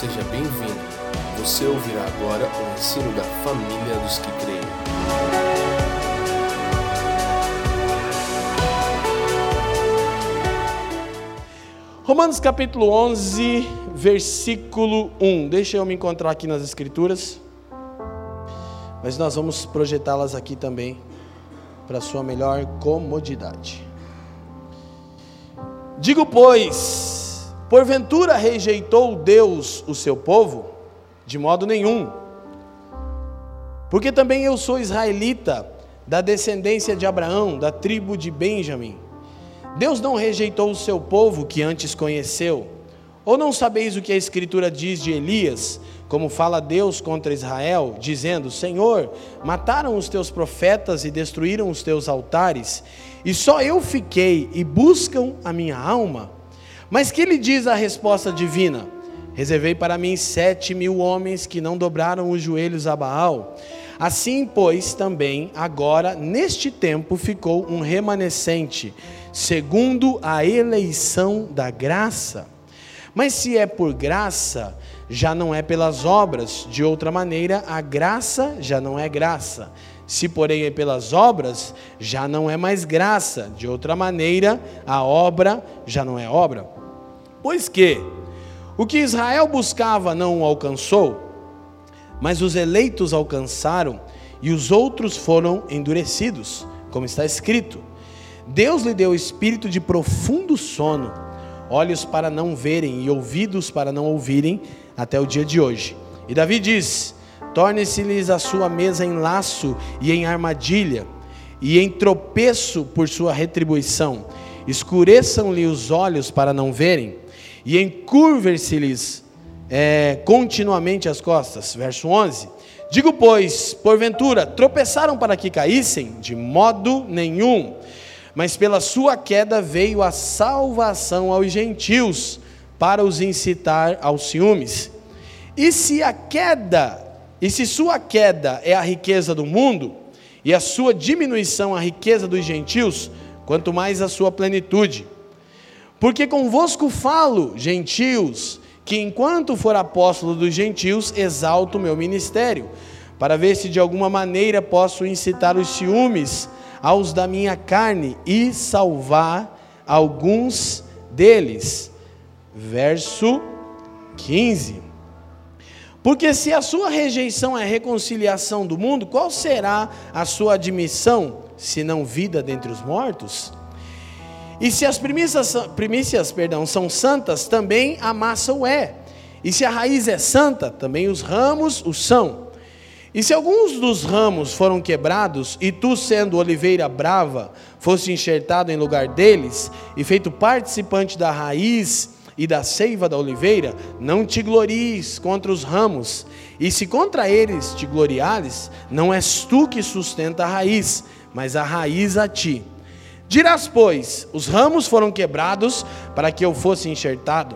seja bem-vindo. Você ouvirá agora o ensino da família dos que creem. Romanos capítulo 11, versículo 1. Deixa eu me encontrar aqui nas Escrituras. Mas nós vamos projetá-las aqui também para sua melhor comodidade. Digo, pois, porventura rejeitou Deus o seu povo? De modo nenhum. Porque também eu sou israelita, da descendência de Abraão, da tribo de Benjamim. Deus não rejeitou o seu povo que antes conheceu. Ou não sabeis o que a Escritura diz de Elias, como fala Deus contra Israel, dizendo: Senhor, mataram os teus profetas e destruíram os teus altares, e só eu fiquei e buscam a minha alma? Mas que lhe diz a resposta divina? Reservei para mim sete mil homens que não dobraram os joelhos a Baal. Assim, pois, também agora, neste tempo, ficou um remanescente, segundo a eleição da graça. Mas se é por graça, já não é pelas obras, de outra maneira, a graça já não é graça. Se, porém, é pelas obras, já não é mais graça, de outra maneira, a obra já não é obra. Pois que, o que Israel buscava não o alcançou, mas os eleitos alcançaram, e os outros foram endurecidos, como está escrito. Deus lhe deu espírito de profundo sono, olhos para não verem e ouvidos para não ouvirem, até o dia de hoje. E Davi diz: Torne-se-lhes a sua mesa em laço e em armadilha, e em tropeço por sua retribuição. Escureçam-lhe os olhos para não verem, e encurver-se-lhes é, continuamente as costas. Verso 11. Digo, pois, porventura, tropeçaram para que caíssem? De modo nenhum. Mas pela sua queda veio a salvação aos gentios para os incitar aos ciúmes. E se a queda, e se sua queda é a riqueza do mundo, e a sua diminuição a riqueza dos gentios, quanto mais a sua plenitude. Porque convosco falo, gentios, que enquanto for apóstolo dos gentios, exalto o meu ministério, para ver se de alguma maneira posso incitar os ciúmes aos da minha carne e salvar alguns deles verso 15. Porque se a sua rejeição é reconciliação do mundo, qual será a sua admissão, se não vida dentre os mortos? E se as primícias, primícias perdão, são santas, também a massa o é. E se a raiz é santa, também os ramos o são. E se alguns dos ramos foram quebrados, e tu, sendo oliveira brava, fosse enxertado em lugar deles, e feito participante da raiz, e da seiva da oliveira, não te glories contra os ramos, e se contra eles te gloriares, não és tu que sustenta a raiz, mas a raiz a ti. Dirás, pois, os ramos foram quebrados para que eu fosse enxertado.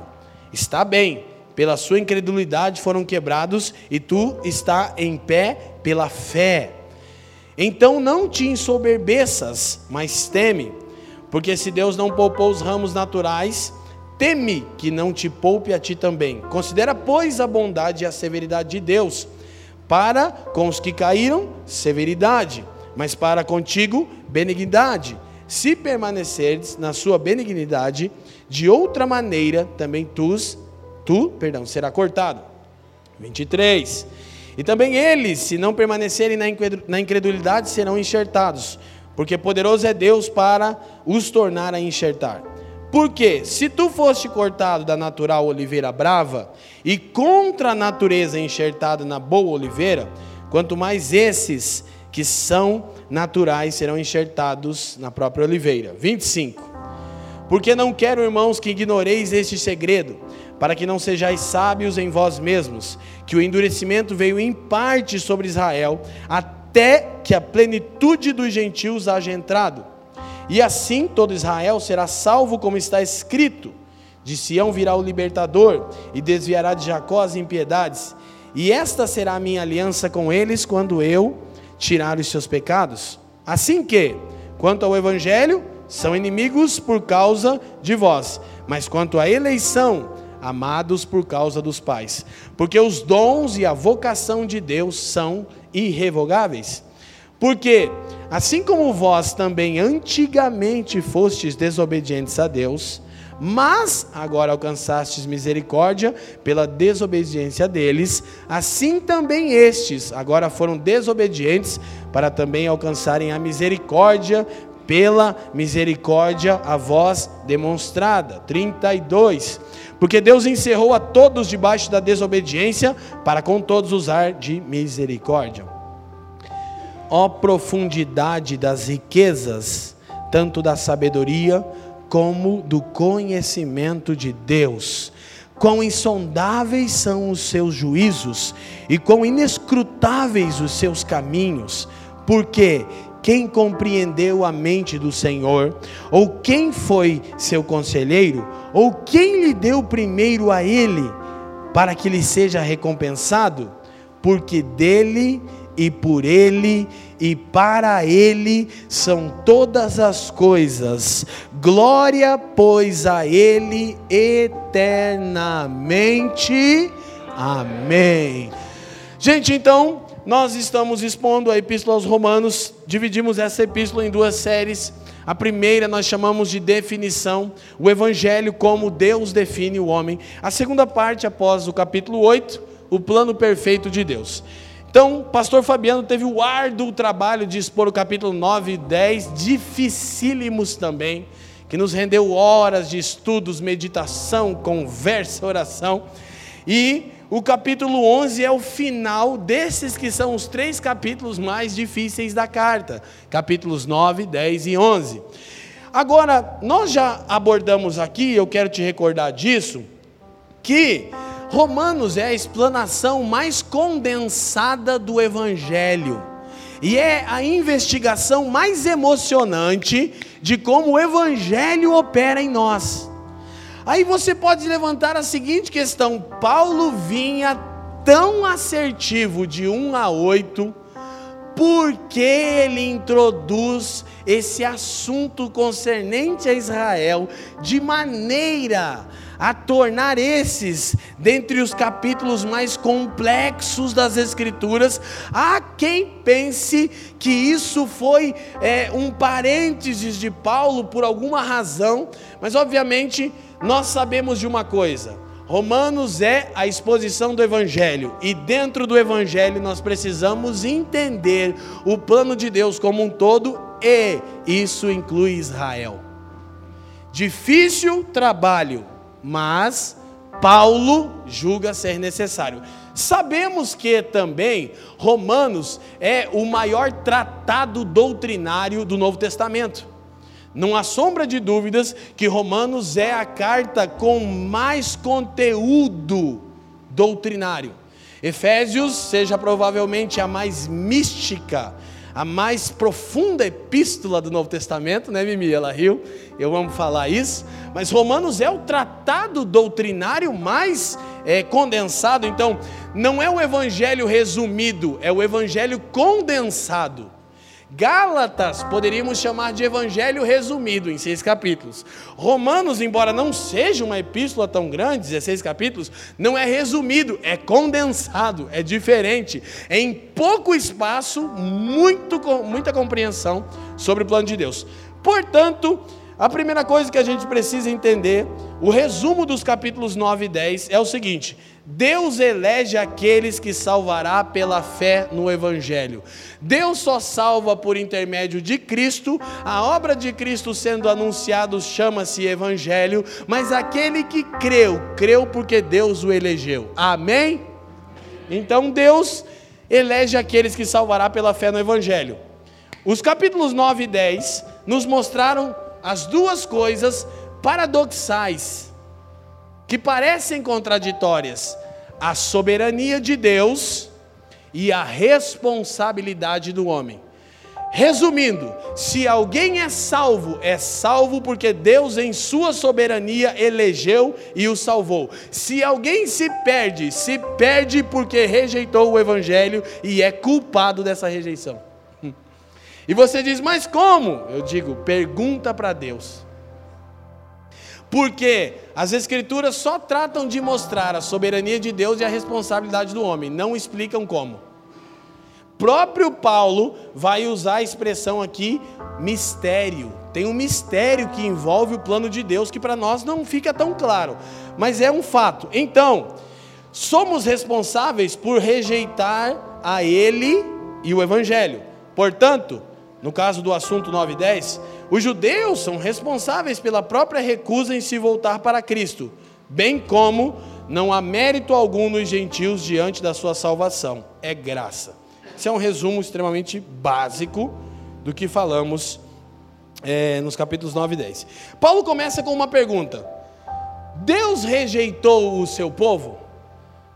Está bem, pela sua incredulidade foram quebrados, e tu está em pé pela fé. Então não te ensoberbeças, mas teme, porque se Deus não poupou os ramos naturais, Teme que não te poupe a ti também. Considera, pois, a bondade e a severidade de Deus. Para com os que caíram, severidade, mas para contigo, benignidade. Se permaneceres na sua benignidade, de outra maneira também tu, tu, perdão, será cortado. 23. E também eles, se não permanecerem na incredulidade, serão enxertados, porque poderoso é Deus para os tornar a enxertar. Porque se tu foste cortado da natural oliveira brava e contra a natureza enxertado na boa oliveira, quanto mais esses que são naturais serão enxertados na própria oliveira. 25. Porque não quero, irmãos, que ignoreis este segredo, para que não sejais sábios em vós mesmos, que o endurecimento veio em parte sobre Israel, até que a plenitude dos gentios haja entrado. E assim todo Israel será salvo, como está escrito: De Sião virá o libertador, e desviará de Jacó as impiedades. E esta será a minha aliança com eles quando eu tirar os seus pecados. Assim que, quanto ao evangelho, são inimigos por causa de vós, mas quanto à eleição, amados por causa dos pais, porque os dons e a vocação de Deus são irrevogáveis. Porque, assim como vós também antigamente fostes desobedientes a Deus, mas agora alcançastes misericórdia pela desobediência deles, assim também estes agora foram desobedientes para também alcançarem a misericórdia pela misericórdia a vós demonstrada. 32. Porque Deus encerrou a todos debaixo da desobediência, para com todos usar de misericórdia. Ó profundidade das riquezas, tanto da sabedoria como do conhecimento de Deus. Quão insondáveis são os seus juízos e quão inescrutáveis os seus caminhos, porque quem compreendeu a mente do Senhor, ou quem foi seu conselheiro, ou quem lhe deu primeiro a ele, para que lhe seja recompensado, porque dele e por Ele e para Ele são todas as coisas. Glória, pois, a Ele eternamente. Amém. Gente, então, nós estamos expondo a Epístola aos Romanos, dividimos essa epístola em duas séries. A primeira nós chamamos de definição, o Evangelho como Deus define o homem. A segunda parte, após o capítulo 8, o plano perfeito de Deus. Então, o pastor Fabiano teve o árduo trabalho de expor o capítulo 9 e 10, dificílimos também, que nos rendeu horas de estudos, meditação, conversa, oração. E o capítulo 11 é o final desses que são os três capítulos mais difíceis da carta, capítulos 9, 10 e 11. Agora, nós já abordamos aqui, eu quero te recordar disso, que Romanos é a explanação mais condensada do Evangelho. E é a investigação mais emocionante de como o Evangelho opera em nós. Aí você pode levantar a seguinte questão: Paulo vinha tão assertivo de 1 a 8, por que ele introduz esse assunto concernente a Israel de maneira a tornar esses, dentre os capítulos mais complexos das Escrituras, há quem pense que isso foi é, um parênteses de Paulo por alguma razão, mas obviamente nós sabemos de uma coisa. Romanos é a exposição do Evangelho, e dentro do Evangelho nós precisamos entender o plano de Deus como um todo, e isso inclui Israel. Difícil trabalho, mas Paulo julga ser necessário. Sabemos que também Romanos é o maior tratado doutrinário do Novo Testamento. Não há sombra de dúvidas que Romanos é a carta com mais conteúdo doutrinário. Efésios seja provavelmente a mais mística a mais profunda epístola do Novo Testamento, né, Mimi? Ela riu, eu amo falar isso. Mas Romanos é o tratado doutrinário mais é, condensado. Então, não é o evangelho resumido, é o evangelho condensado. Gálatas poderíamos chamar de evangelho resumido em seis capítulos. Romanos, embora não seja uma epístola tão grande, 16 capítulos, não é resumido, é condensado, é diferente. É em pouco espaço, muito, muita compreensão sobre o plano de Deus. Portanto, a primeira coisa que a gente precisa entender, o resumo dos capítulos 9 e 10 é o seguinte: Deus elege aqueles que salvará pela fé no Evangelho. Deus só salva por intermédio de Cristo, a obra de Cristo sendo anunciada chama-se Evangelho, mas aquele que creu, creu porque Deus o elegeu. Amém? Então Deus elege aqueles que salvará pela fé no Evangelho. Os capítulos 9 e 10 nos mostraram as duas coisas paradoxais que parecem contraditórias: a soberania de Deus e a responsabilidade do homem. Resumindo, se alguém é salvo, é salvo porque Deus, em sua soberania, elegeu e o salvou. Se alguém se perde, se perde porque rejeitou o Evangelho e é culpado dessa rejeição. E você diz, mas como? Eu digo, pergunta para Deus. Porque as Escrituras só tratam de mostrar a soberania de Deus e a responsabilidade do homem, não explicam como. Próprio Paulo vai usar a expressão aqui mistério. Tem um mistério que envolve o plano de Deus que para nós não fica tão claro, mas é um fato. Então, somos responsáveis por rejeitar a Ele e o Evangelho. Portanto, no caso do assunto 9 e 10, os judeus são responsáveis pela própria recusa em se voltar para Cristo, bem como não há mérito algum nos gentios diante da sua salvação, é graça. Esse é um resumo extremamente básico do que falamos é, nos capítulos 9 e 10. Paulo começa com uma pergunta: Deus rejeitou o seu povo?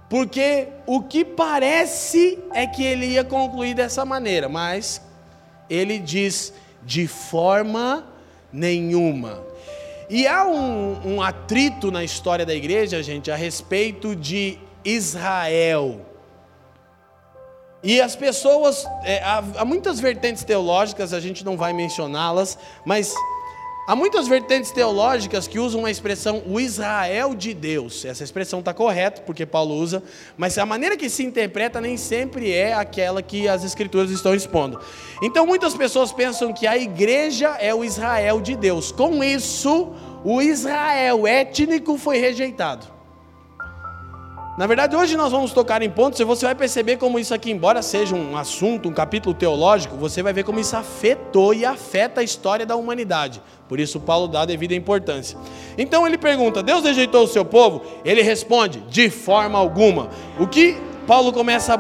Porque o que parece é que ele ia concluir dessa maneira, mas ele diz de forma nenhuma. E há um, um, atrito na história da igreja, gente, a respeito de Israel. E as pessoas, é, há, há muitas vertentes teológicas, a gente não vai mencioná-las, mas Há muitas vertentes teológicas que usam a expressão o Israel de Deus. Essa expressão está correta, porque Paulo usa, mas a maneira que se interpreta nem sempre é aquela que as Escrituras estão expondo. Então muitas pessoas pensam que a igreja é o Israel de Deus. Com isso, o Israel étnico foi rejeitado. Na verdade, hoje nós vamos tocar em pontos e você vai perceber como isso aqui, embora seja um assunto, um capítulo teológico, você vai ver como isso afetou e afeta a história da humanidade. Por isso, Paulo dá a devida importância. Então ele pergunta: Deus rejeitou o seu povo? Ele responde: de forma alguma. O que Paulo começa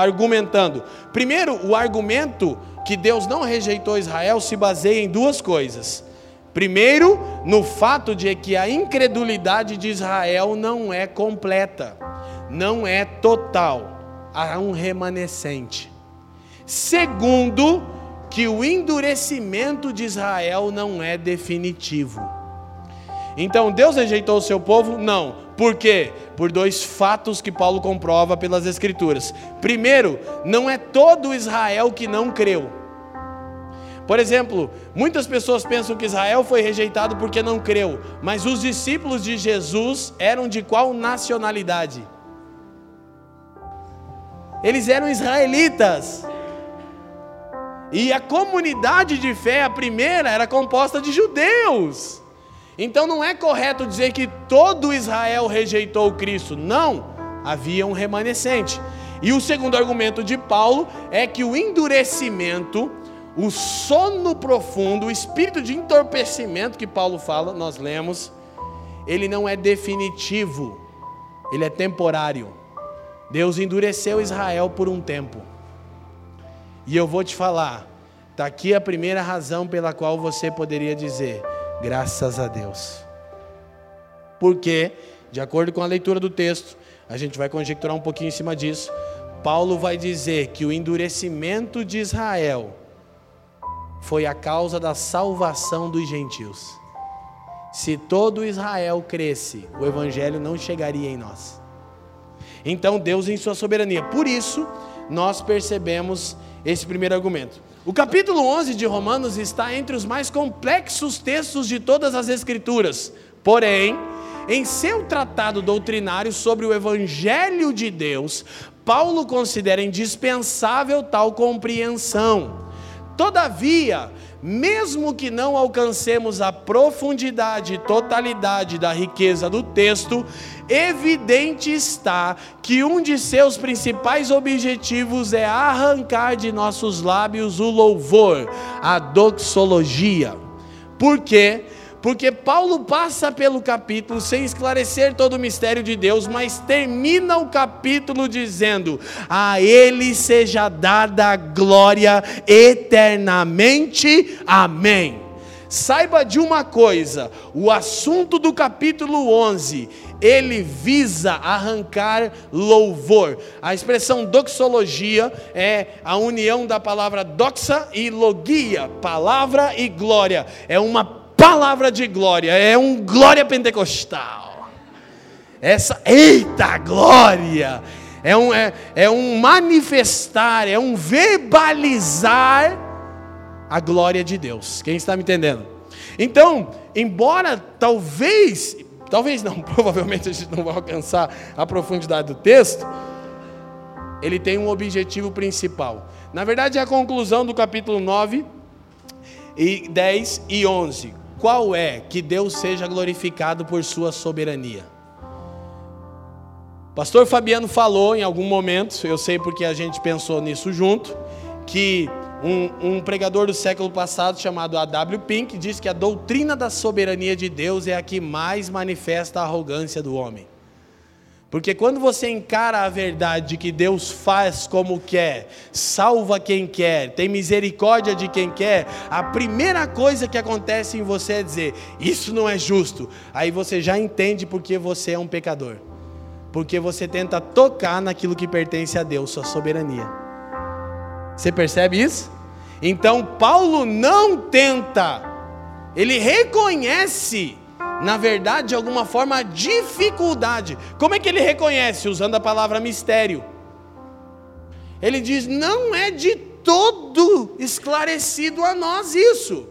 argumentando? Primeiro, o argumento que Deus não rejeitou Israel se baseia em duas coisas. Primeiro, no fato de que a incredulidade de Israel não é completa, não é total, há um remanescente. Segundo, que o endurecimento de Israel não é definitivo. Então, Deus rejeitou o seu povo? Não. Por quê? Por dois fatos que Paulo comprova pelas Escrituras. Primeiro, não é todo Israel que não creu. Por exemplo, muitas pessoas pensam que Israel foi rejeitado porque não creu, mas os discípulos de Jesus eram de qual nacionalidade? Eles eram israelitas. E a comunidade de fé, a primeira, era composta de judeus. Então não é correto dizer que todo Israel rejeitou Cristo. Não, havia um remanescente. E o segundo argumento de Paulo é que o endurecimento o sono profundo, o espírito de entorpecimento que Paulo fala, nós lemos, ele não é definitivo, ele é temporário. Deus endureceu Israel por um tempo. E eu vou te falar, está aqui a primeira razão pela qual você poderia dizer, graças a Deus. Porque, de acordo com a leitura do texto, a gente vai conjecturar um pouquinho em cima disso. Paulo vai dizer que o endurecimento de Israel foi a causa da salvação dos gentios. Se todo Israel cresce, o evangelho não chegaria em nós. Então Deus em sua soberania. Por isso, nós percebemos esse primeiro argumento. O capítulo 11 de Romanos está entre os mais complexos textos de todas as escrituras. Porém, em seu tratado doutrinário sobre o evangelho de Deus, Paulo considera indispensável tal compreensão. Todavia, mesmo que não alcancemos a profundidade e totalidade da riqueza do texto, evidente está que um de seus principais objetivos é arrancar de nossos lábios o louvor, a doxologia. Por quê? Porque Paulo passa pelo capítulo sem esclarecer todo o mistério de Deus, mas termina o capítulo dizendo: A Ele seja dada glória eternamente. Amém. Saiba de uma coisa: o assunto do capítulo 11 ele visa arrancar louvor. A expressão doxologia é a união da palavra doxa e logia, palavra e glória. É uma palavra de glória, é um glória pentecostal. Essa, eita glória! É um, é, é um manifestar, é um verbalizar a glória de Deus. Quem está me entendendo? Então, embora talvez, talvez não, provavelmente a gente não vai alcançar a profundidade do texto, ele tem um objetivo principal. Na verdade, é a conclusão do capítulo 9, e 10 e 11. Qual é? Que Deus seja glorificado por sua soberania. Pastor Fabiano falou em algum momento, eu sei porque a gente pensou nisso junto, que um, um pregador do século passado chamado A.W. Pink disse que a doutrina da soberania de Deus é a que mais manifesta a arrogância do homem. Porque quando você encara a verdade de que Deus faz como quer, salva quem quer, tem misericórdia de quem quer, a primeira coisa que acontece em você é dizer: Isso não é justo. Aí você já entende porque você é um pecador porque você tenta tocar naquilo que pertence a Deus, sua soberania. Você percebe isso? Então Paulo não tenta, ele reconhece, na verdade, de alguma forma, a dificuldade. Como é que ele reconhece? Usando a palavra mistério. Ele diz: não é de todo esclarecido a nós isso,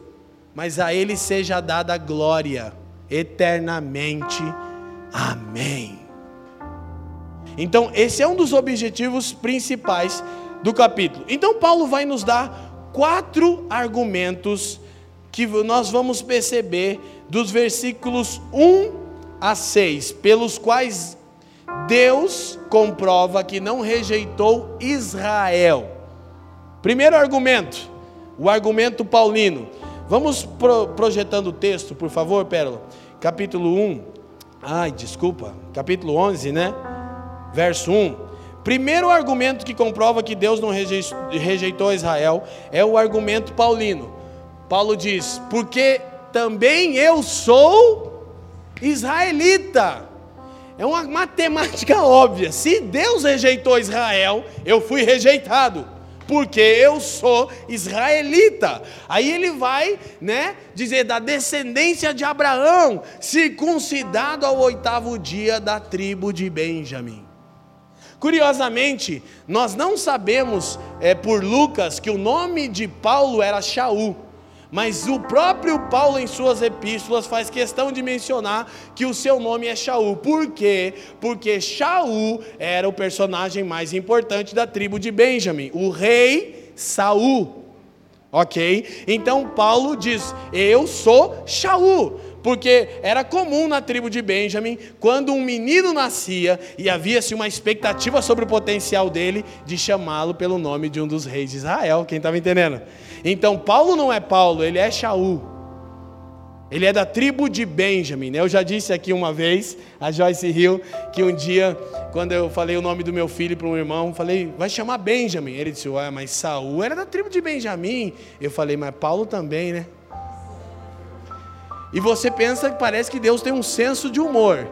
mas a Ele seja dada glória eternamente. Amém. Então, esse é um dos objetivos principais do capítulo. Então, Paulo vai nos dar quatro argumentos que nós vamos perceber dos versículos 1 a 6, pelos quais Deus comprova que não rejeitou Israel. Primeiro argumento, o argumento paulino. Vamos pro, projetando o texto, por favor, Pérola. Capítulo 1. Ai, desculpa. Capítulo 11, né? verso 1. Primeiro argumento que comprova que Deus não rejeitou Israel é o argumento paulino. Paulo diz: Porque também eu sou israelita. É uma matemática óbvia. Se Deus rejeitou Israel, eu fui rejeitado porque eu sou israelita. Aí ele vai, né, dizer da descendência de Abraão, circuncidado ao oitavo dia da tribo de Benjamim. Curiosamente, nós não sabemos é, por Lucas que o nome de Paulo era Shaul, mas o próprio Paulo, em suas epístolas, faz questão de mencionar que o seu nome é Shaul. Por quê? Porque Shaul era o personagem mais importante da tribo de Benjamim, o rei Saul. Ok? Então Paulo diz: Eu sou Shaul porque era comum na tribo de Benjamim, quando um menino nascia e havia-se uma expectativa sobre o potencial dele, de chamá-lo pelo nome de um dos reis de Israel. Quem estava entendendo? Então, Paulo não é Paulo, ele é Shaul. Ele é da tribo de Benjamim. Né? Eu já disse aqui uma vez, a Joyce Hill, que um dia, quando eu falei o nome do meu filho para um irmão, falei, vai chamar Benjamim. Ele disse, ué, mas Saul era da tribo de Benjamim. Eu falei, mas Paulo também, né? E você pensa que parece que Deus tem um senso de humor.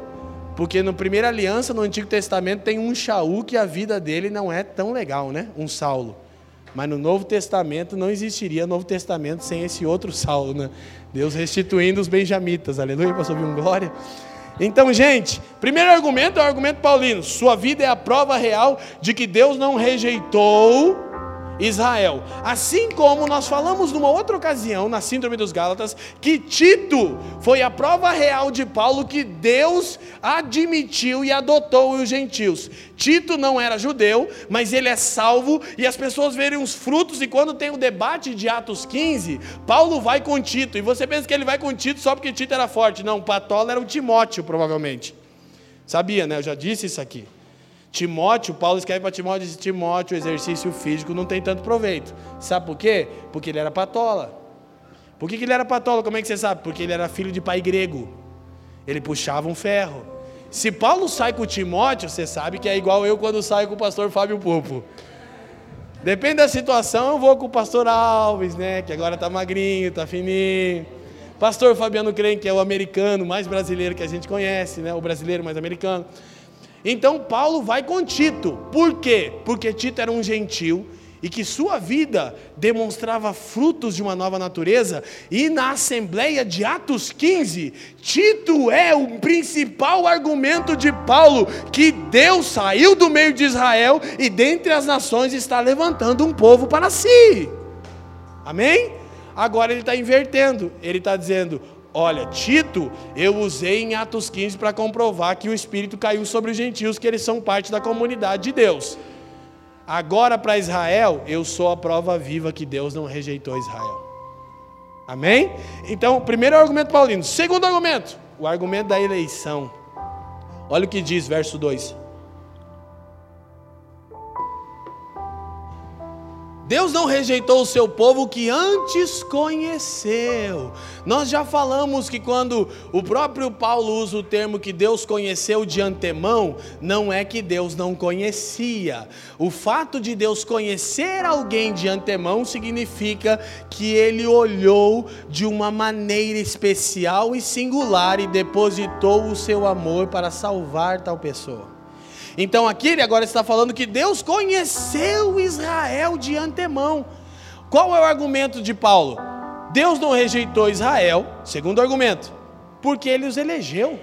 Porque no primeira aliança, no Antigo Testamento, tem um Shaul que a vida dele não é tão legal, né? Um Saulo. Mas no Novo Testamento não existiria Novo Testamento sem esse outro Saulo, né? Deus restituindo os benjamitas. Aleluia, pastor um glória. Então, gente, primeiro argumento é o argumento paulino. Sua vida é a prova real de que Deus não rejeitou Israel. Assim como nós falamos numa outra ocasião, na Síndrome dos Gálatas, que Tito foi a prova real de Paulo que Deus admitiu e adotou os gentios. Tito não era judeu, mas ele é salvo e as pessoas verem os frutos. E quando tem o debate de Atos 15, Paulo vai com Tito. E você pensa que ele vai com Tito só porque Tito era forte. Não, Patola era o Timóteo, provavelmente. Sabia, né? Eu já disse isso aqui. Timóteo, Paulo escreve para Timóteo, diz, Timóteo, o exercício físico não tem tanto proveito. Sabe por quê? Porque ele era patola. Por que, que ele era patola? Como é que você sabe? Porque ele era filho de pai grego. Ele puxava um ferro. Se Paulo sai com Timóteo, você sabe que é igual eu quando saio com o pastor Fábio Pupo. Depende da situação, eu vou com o pastor Alves, né? Que agora tá magrinho, tá fininho. Pastor Fabiano Crem, que é o americano mais brasileiro que a gente conhece, né? O brasileiro mais americano. Então Paulo vai com Tito. Por quê? Porque Tito era um gentil e que sua vida demonstrava frutos de uma nova natureza, e na Assembleia de Atos 15, Tito é o principal argumento de Paulo que Deus saiu do meio de Israel e dentre as nações está levantando um povo para si. Amém? Agora ele está invertendo, ele está dizendo: Olha, Tito, eu usei em Atos 15 para comprovar que o Espírito caiu sobre os gentios, que eles são parte da comunidade de Deus. Agora, para Israel, eu sou a prova viva que Deus não rejeitou Israel. Amém? Então, primeiro argumento paulino. Segundo argumento, o argumento da eleição. Olha o que diz, verso 2. Deus não rejeitou o seu povo que antes conheceu. Nós já falamos que quando o próprio Paulo usa o termo que Deus conheceu de antemão, não é que Deus não conhecia. O fato de Deus conhecer alguém de antemão significa que ele olhou de uma maneira especial e singular e depositou o seu amor para salvar tal pessoa. Então aqui ele agora está falando que Deus conheceu Israel de antemão. Qual é o argumento de Paulo? Deus não rejeitou Israel, segundo argumento, porque ele os elegeu.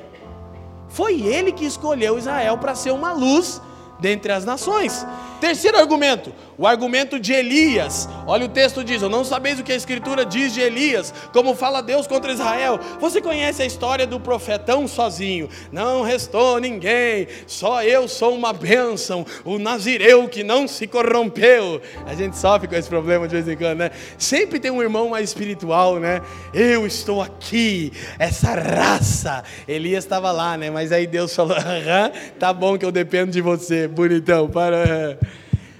Foi ele que escolheu Israel para ser uma luz dentre as nações. Terceiro argumento, o argumento de Elias. Olha o texto diz: "Eu não sabeis o que a escritura diz de Elias, como fala Deus contra Israel". Você conhece a história do profetão sozinho? Não restou ninguém, só eu sou uma bênção, o nazireu que não se corrompeu. A gente sofre com esse problema de vez em quando, né? Sempre tem um irmão mais espiritual, né? Eu estou aqui, essa raça. Elias estava lá, né? Mas aí Deus falou: "Aham, tá bom que eu dependo de você, bonitão, para".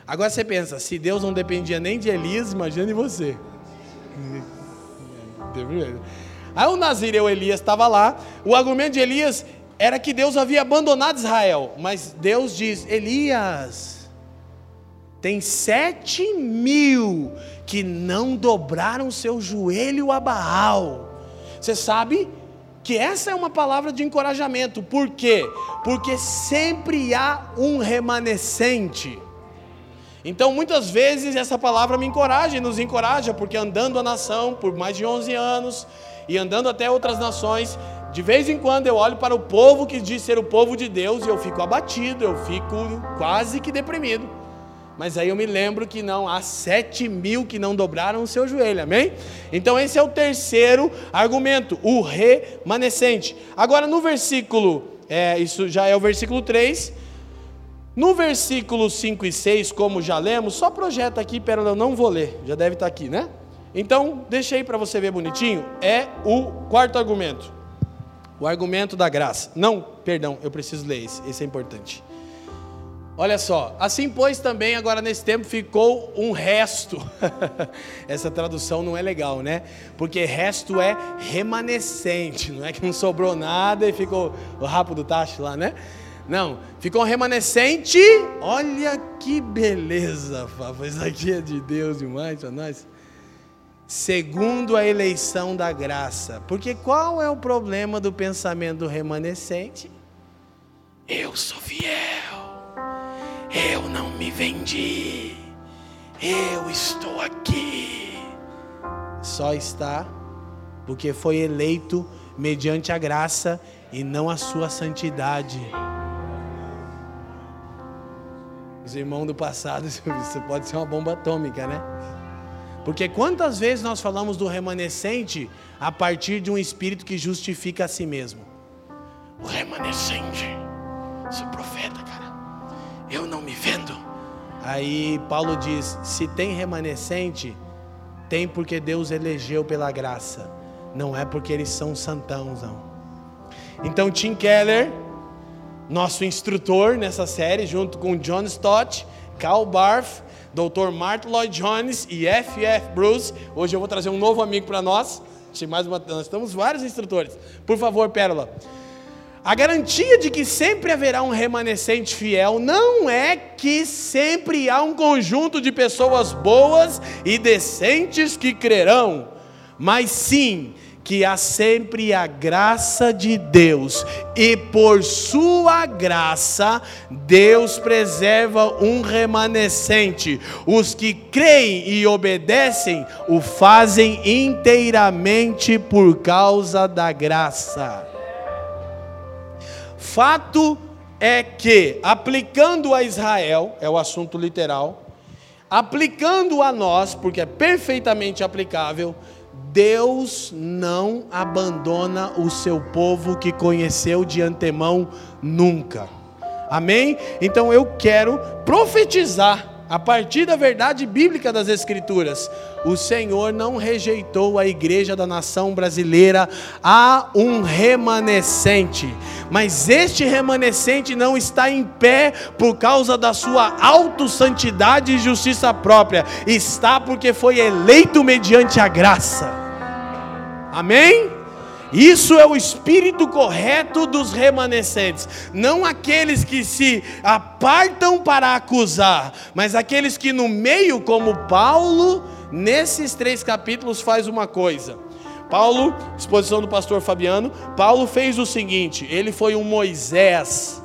Agora você pensa, se Deus não dependia nem de Elias, imagine você. Aí o Nazireu Elias estava lá, o argumento de Elias era que Deus havia abandonado Israel, mas Deus diz: Elias, tem sete mil que não dobraram seu joelho a Baal. Você sabe que essa é uma palavra de encorajamento, por quê? Porque sempre há um remanescente. Então, muitas vezes, essa palavra me encoraja e nos encoraja, porque andando a nação por mais de 11 anos e andando até outras nações, de vez em quando eu olho para o povo que diz ser o povo de Deus e eu fico abatido, eu fico quase que deprimido. Mas aí eu me lembro que não, há sete mil que não dobraram o seu joelho, amém? Então esse é o terceiro argumento, o remanescente. Agora no versículo, é, isso já é o versículo 3, no versículo 5 e 6, como já lemos, só projeta aqui, pera, eu não vou ler, já deve estar aqui, né? Então, deixei para você ver bonitinho, é o quarto argumento. O argumento da graça. Não, perdão, eu preciso ler esse, esse é importante. Olha só, assim pois também agora nesse tempo ficou um resto. Essa tradução não é legal, né? Porque resto é remanescente, não é que não sobrou nada e ficou o rapo do tacho lá, né? Não, ficou remanescente. Olha que beleza, Fábio. Isso aqui é de Deus demais para nós. Segundo a eleição da graça. Porque qual é o problema do pensamento remanescente? Eu sou fiel. Eu não me vendi. Eu estou aqui. Só está porque foi eleito mediante a graça e não a sua santidade. Os irmãos do passado, isso pode ser uma bomba atômica, né? Porque quantas vezes nós falamos do remanescente a partir de um espírito que justifica a si mesmo? O remanescente, sou profeta, cara, eu não me vendo. Aí Paulo diz: se tem remanescente, tem porque Deus elegeu pela graça, não é porque eles são santãos, não. Então Tim Keller nosso instrutor nessa série, junto com John Stott, Carl Barth, Dr. Martin Lloyd Jones e F.F. Bruce. Hoje eu vou trazer um novo amigo para nós. Mais uma, nós estamos vários instrutores. Por favor, Pérola. A garantia de que sempre haverá um remanescente fiel não é que sempre há um conjunto de pessoas boas e decentes que crerão, mas sim que há sempre a graça de Deus, e por sua graça, Deus preserva um remanescente. Os que creem e obedecem o fazem inteiramente por causa da graça. Fato é que, aplicando a Israel, é o assunto literal, aplicando a nós, porque é perfeitamente aplicável, Deus não abandona o seu povo que conheceu de antemão nunca. Amém? Então eu quero profetizar a partir da verdade bíblica das Escrituras, o Senhor não rejeitou a igreja da nação brasileira, há um remanescente, mas este remanescente não está em pé por causa da sua autossantidade e justiça própria, está porque foi eleito mediante a graça. Amém? Isso é o espírito correto dos remanescentes, não aqueles que se apartam para acusar, mas aqueles que no meio, como Paulo, nesses três capítulos faz uma coisa. Paulo, exposição do pastor Fabiano, Paulo fez o seguinte: ele foi um Moisés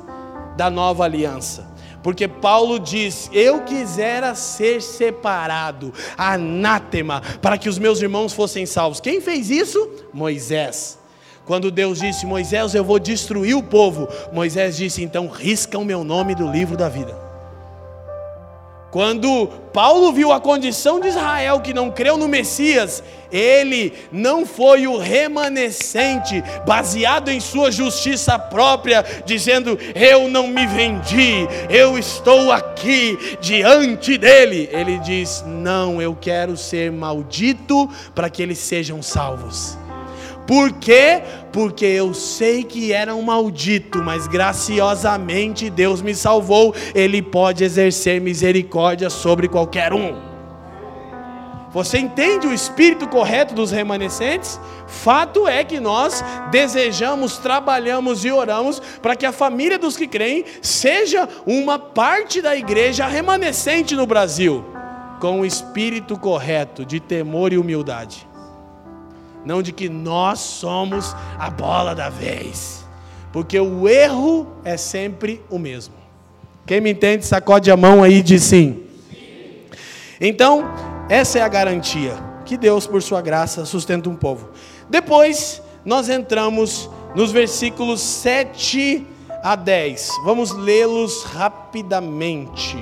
da nova aliança. Porque Paulo diz: Eu quisera ser separado, anátema, para que os meus irmãos fossem salvos. Quem fez isso? Moisés. Quando Deus disse: Moisés, eu vou destruir o povo, Moisés disse: Então risca o meu nome do livro da vida. Quando Paulo viu a condição de Israel que não creu no Messias, ele não foi o remanescente, baseado em sua justiça própria, dizendo: Eu não me vendi, eu estou aqui diante dele. Ele diz: Não, eu quero ser maldito para que eles sejam salvos. Por quê? Porque eu sei que era um maldito, mas graciosamente Deus me salvou. Ele pode exercer misericórdia sobre qualquer um. Você entende o espírito correto dos remanescentes? Fato é que nós desejamos, trabalhamos e oramos para que a família dos que creem seja uma parte da igreja remanescente no Brasil, com o espírito correto de temor e humildade não de que nós somos a bola da vez, porque o erro é sempre o mesmo. Quem me entende, sacode a mão aí e diz sim. Então, essa é a garantia que Deus, por sua graça, sustenta um povo. Depois, nós entramos nos versículos 7 a 10. Vamos lê-los rapidamente.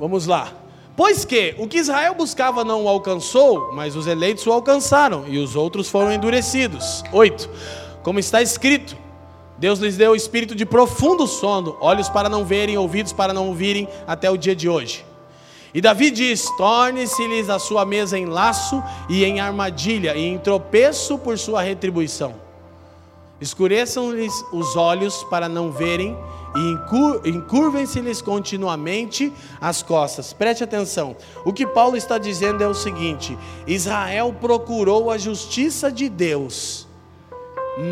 Vamos lá. Pois que o que Israel buscava não o alcançou, mas os eleitos o alcançaram, e os outros foram endurecidos. 8. Como está escrito, Deus lhes deu o espírito de profundo sono, olhos para não verem, ouvidos para não ouvirem, até o dia de hoje. E Davi diz: Torne-se-lhes a sua mesa em laço e em armadilha, e em tropeço por sua retribuição. Escureçam-lhes os olhos para não verem, e encurvem-se-lhes continuamente as costas. Preste atenção. O que Paulo está dizendo é o seguinte: Israel procurou a justiça de Deus,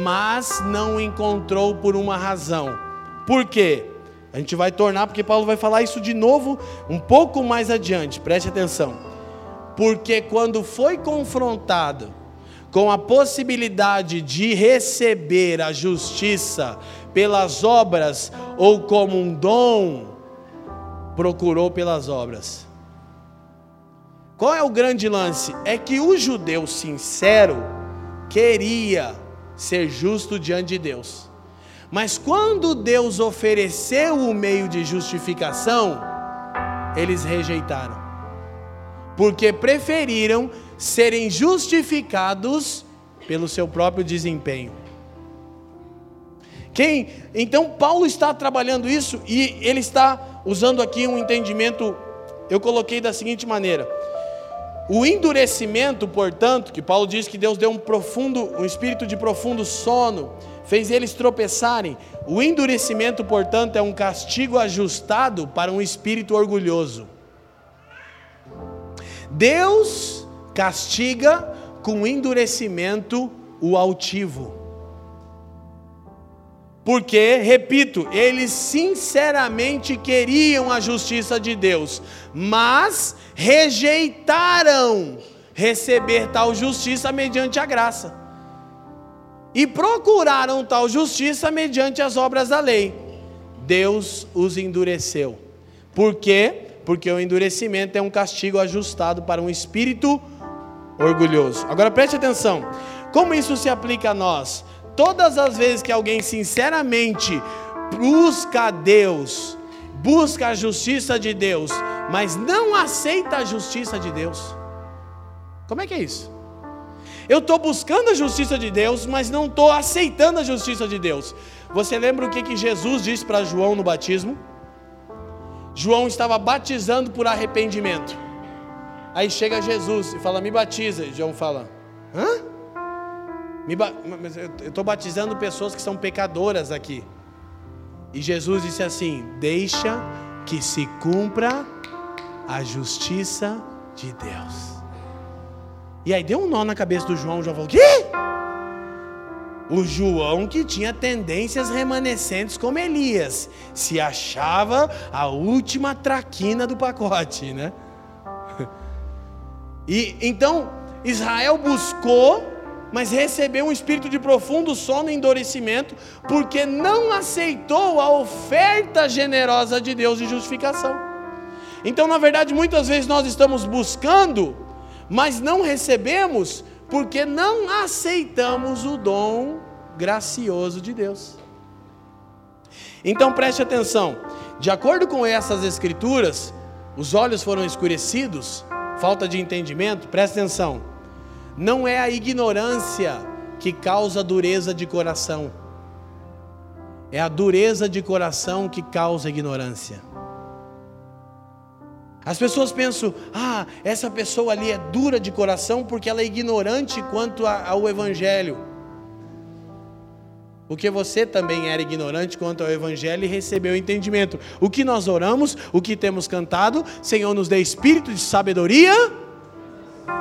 mas não encontrou por uma razão. Por quê? A gente vai tornar, porque Paulo vai falar isso de novo um pouco mais adiante. Preste atenção. Porque quando foi confrontado com a possibilidade de receber a justiça pelas obras ou como um dom, procurou pelas obras. Qual é o grande lance? É que o judeu sincero queria ser justo diante de Deus. Mas quando Deus ofereceu o meio de justificação, eles rejeitaram. Porque preferiram serem justificados pelo seu próprio desempenho. Quem? Então Paulo está trabalhando isso e ele está usando aqui um entendimento, eu coloquei da seguinte maneira: o endurecimento, portanto, que Paulo diz que Deus deu um profundo, um espírito de profundo sono, fez eles tropeçarem. O endurecimento, portanto, é um castigo ajustado para um espírito orgulhoso. Deus castiga com endurecimento o altivo. Porque, repito, eles sinceramente queriam a justiça de Deus, mas rejeitaram receber tal justiça mediante a graça. E procuraram tal justiça mediante as obras da lei. Deus os endureceu. Por quê? Porque o endurecimento é um castigo ajustado para um espírito orgulhoso. Agora preste atenção. Como isso se aplica a nós? Todas as vezes que alguém sinceramente busca Deus, busca a justiça de Deus, mas não aceita a justiça de Deus, Como é que é isso? Eu estou buscando a justiça de Deus, mas não estou aceitando a justiça de Deus. Você lembra o que, que Jesus disse para João no batismo? João estava batizando por arrependimento. Aí chega Jesus e fala: Me batiza. E João fala: Hã? Ba... Eu estou batizando pessoas que são pecadoras aqui. E Jesus disse assim: Deixa que se cumpra a justiça de Deus. E aí deu um nó na cabeça do João. O João falou: Quê? O João que tinha tendências remanescentes como Elias, se achava a última traquina do pacote, né? E então Israel buscou, mas recebeu um espírito de profundo sono e endurecimento, porque não aceitou a oferta generosa de Deus de justificação. Então, na verdade, muitas vezes nós estamos buscando, mas não recebemos porque não aceitamos o dom gracioso de Deus. Então preste atenção, de acordo com essas escrituras, os olhos foram escurecidos, falta de entendimento, preste atenção, não é a ignorância que causa dureza de coração, é a dureza de coração que causa ignorância. As pessoas pensam, ah, essa pessoa ali é dura de coração porque ela é ignorante quanto ao Evangelho. Porque você também era ignorante quanto ao Evangelho e recebeu entendimento. O que nós oramos, o que temos cantado, Senhor nos dê espírito de sabedoria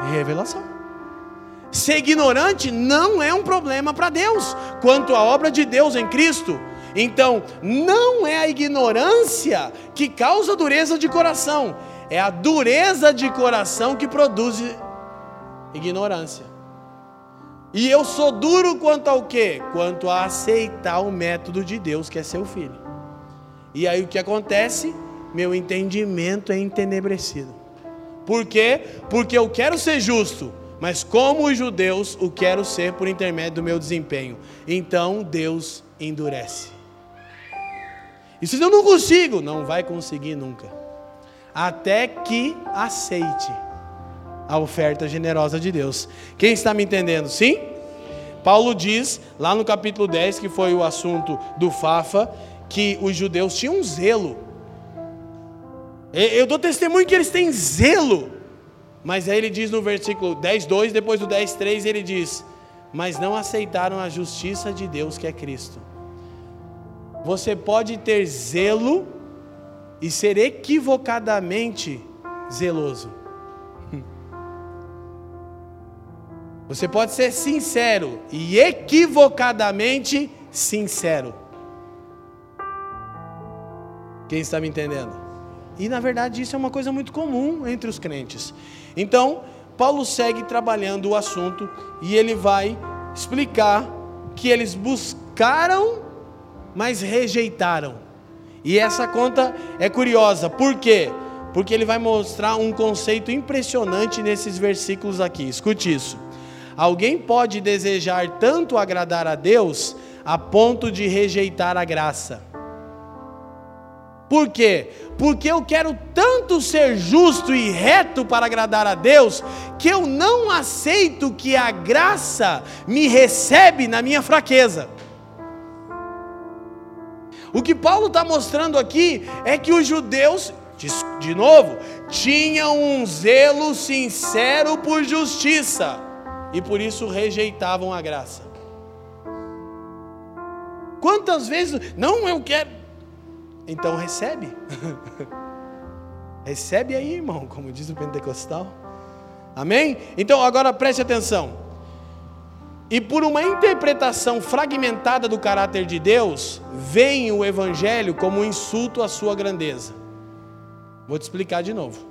e revelação. Ser ignorante não é um problema para Deus, quanto à obra de Deus em Cristo. Então, não é a ignorância que causa dureza de coração, é a dureza de coração que produz ignorância. E eu sou duro quanto ao quê? Quanto a aceitar o método de Deus, que é seu filho. E aí o que acontece? Meu entendimento é entenebrecido. Por quê? Porque eu quero ser justo, mas como os judeus, o quero ser por intermédio do meu desempenho. Então Deus endurece. E se eu não consigo, não vai conseguir nunca até que aceite a oferta generosa de Deus. Quem está me entendendo? Sim? Paulo diz, lá no capítulo 10, que foi o assunto do Fafa, que os judeus tinham um zelo. Eu dou testemunho que eles têm zelo. Mas aí ele diz no versículo 10, 2, depois do 10, 3, ele diz: Mas não aceitaram a justiça de Deus que é Cristo. Você pode ter zelo e ser equivocadamente zeloso. Você pode ser sincero e equivocadamente sincero. Quem está me entendendo? E na verdade isso é uma coisa muito comum entre os crentes. Então, Paulo segue trabalhando o assunto e ele vai explicar que eles buscaram, mas rejeitaram. E essa conta é curiosa, por quê? Porque ele vai mostrar um conceito impressionante nesses versículos aqui. Escute isso. Alguém pode desejar tanto agradar a Deus a ponto de rejeitar a graça. Por quê? Porque eu quero tanto ser justo e reto para agradar a Deus, que eu não aceito que a graça me recebe na minha fraqueza. O que Paulo está mostrando aqui é que os judeus, de novo, tinham um zelo sincero por justiça e por isso rejeitavam a graça. Quantas vezes, não eu quero, então recebe, recebe aí, irmão, como diz o pentecostal, amém? Então agora preste atenção e por uma interpretação fragmentada do caráter de Deus, vem o Evangelho como um insulto à sua grandeza. Vou te explicar de novo.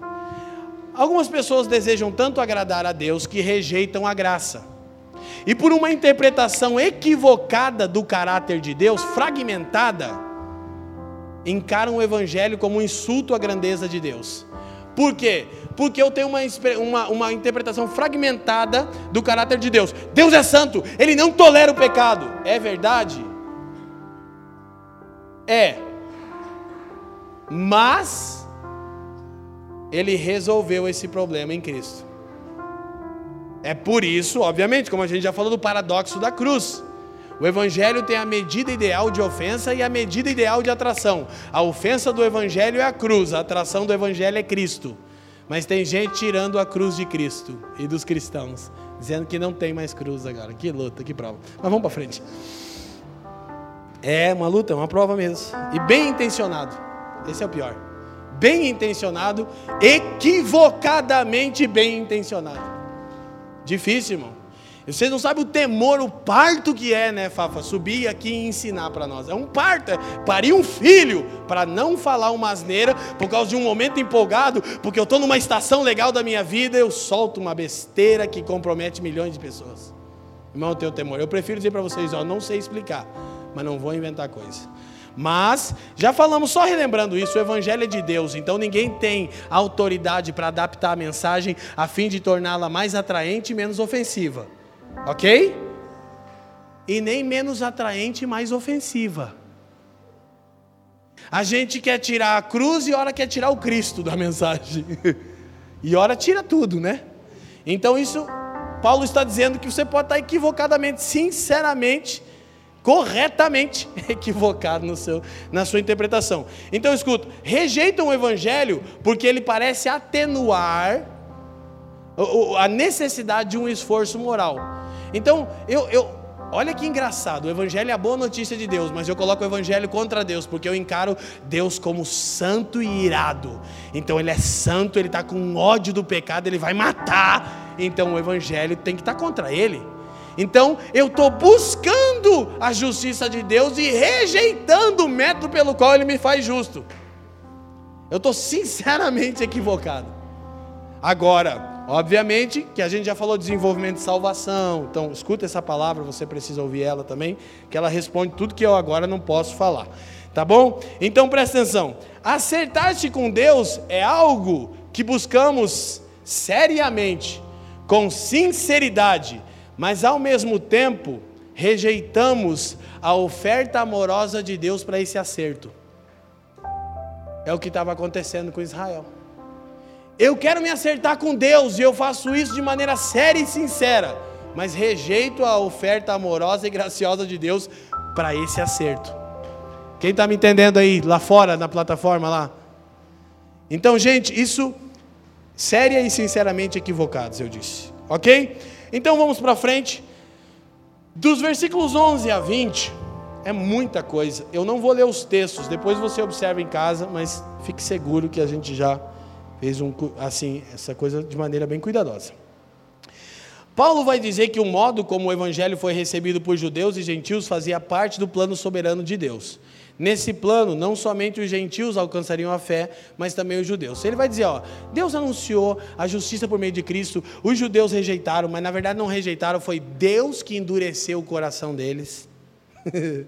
Algumas pessoas desejam tanto agradar a Deus que rejeitam a graça. E por uma interpretação equivocada do caráter de Deus, fragmentada, encaram o Evangelho como um insulto à grandeza de Deus. Por quê? Porque eu tenho uma, uma, uma interpretação fragmentada do caráter de Deus. Deus é santo, Ele não tolera o pecado. É verdade? É. Mas Ele resolveu esse problema em Cristo. É por isso, obviamente, como a gente já falou do paradoxo da cruz. O evangelho tem a medida ideal de ofensa e a medida ideal de atração. A ofensa do evangelho é a cruz, a atração do evangelho é Cristo. Mas tem gente tirando a cruz de Cristo e dos cristãos, dizendo que não tem mais cruz agora. Que luta, que prova. Mas vamos para frente. É uma luta, uma prova mesmo. E bem intencionado. Esse é o pior. Bem intencionado, equivocadamente bem intencionado. Difícil, irmão. Vocês não sabem o temor, o parto que é, né, Fafa? Subir aqui e ensinar para nós. É um parto, é parir um filho para não falar uma asneira por causa de um momento empolgado, porque eu estou numa estação legal da minha vida, eu solto uma besteira que compromete milhões de pessoas. Irmão, eu tenho temor. Eu prefiro dizer para vocês, ó, não sei explicar, mas não vou inventar coisa. Mas, já falamos, só relembrando isso, o Evangelho é de Deus, então ninguém tem autoridade para adaptar a mensagem a fim de torná-la mais atraente e menos ofensiva. Ok? E nem menos atraente e mais ofensiva. A gente quer tirar a cruz e ora quer tirar o Cristo da mensagem. E ora tira tudo, né? Então isso, Paulo está dizendo que você pode estar equivocadamente, sinceramente, corretamente equivocado no seu, na sua interpretação. Então escuta, rejeitam o evangelho porque ele parece atenuar a necessidade de um esforço moral. Então, eu, eu, olha que engraçado, o Evangelho é a boa notícia de Deus, mas eu coloco o Evangelho contra Deus, porque eu encaro Deus como santo e irado. Então, Ele é santo, Ele está com ódio do pecado, Ele vai matar. Então, o Evangelho tem que estar tá contra Ele. Então, eu estou buscando a justiça de Deus e rejeitando o método pelo qual Ele me faz justo. Eu estou sinceramente equivocado. Agora, Obviamente que a gente já falou de desenvolvimento de salvação, então escuta essa palavra, você precisa ouvir ela também, que ela responde tudo que eu agora não posso falar. Tá bom? Então presta atenção. Acertar-se com Deus é algo que buscamos seriamente, com sinceridade, mas ao mesmo tempo rejeitamos a oferta amorosa de Deus para esse acerto. É o que estava acontecendo com Israel. Eu quero me acertar com Deus e eu faço isso de maneira séria e sincera, mas rejeito a oferta amorosa e graciosa de Deus para esse acerto. Quem está me entendendo aí, lá fora, na plataforma lá? Então, gente, isso séria e sinceramente equivocados, eu disse. Ok? Então vamos para frente. Dos versículos 11 a 20, é muita coisa. Eu não vou ler os textos, depois você observa em casa, mas fique seguro que a gente já fez um, assim, essa coisa de maneira bem cuidadosa. Paulo vai dizer que o modo como o evangelho foi recebido por judeus e gentios fazia parte do plano soberano de Deus. Nesse plano, não somente os gentios alcançariam a fé, mas também os judeus. Ele vai dizer, ó, Deus anunciou a justiça por meio de Cristo, os judeus rejeitaram, mas na verdade não rejeitaram, foi Deus que endureceu o coração deles.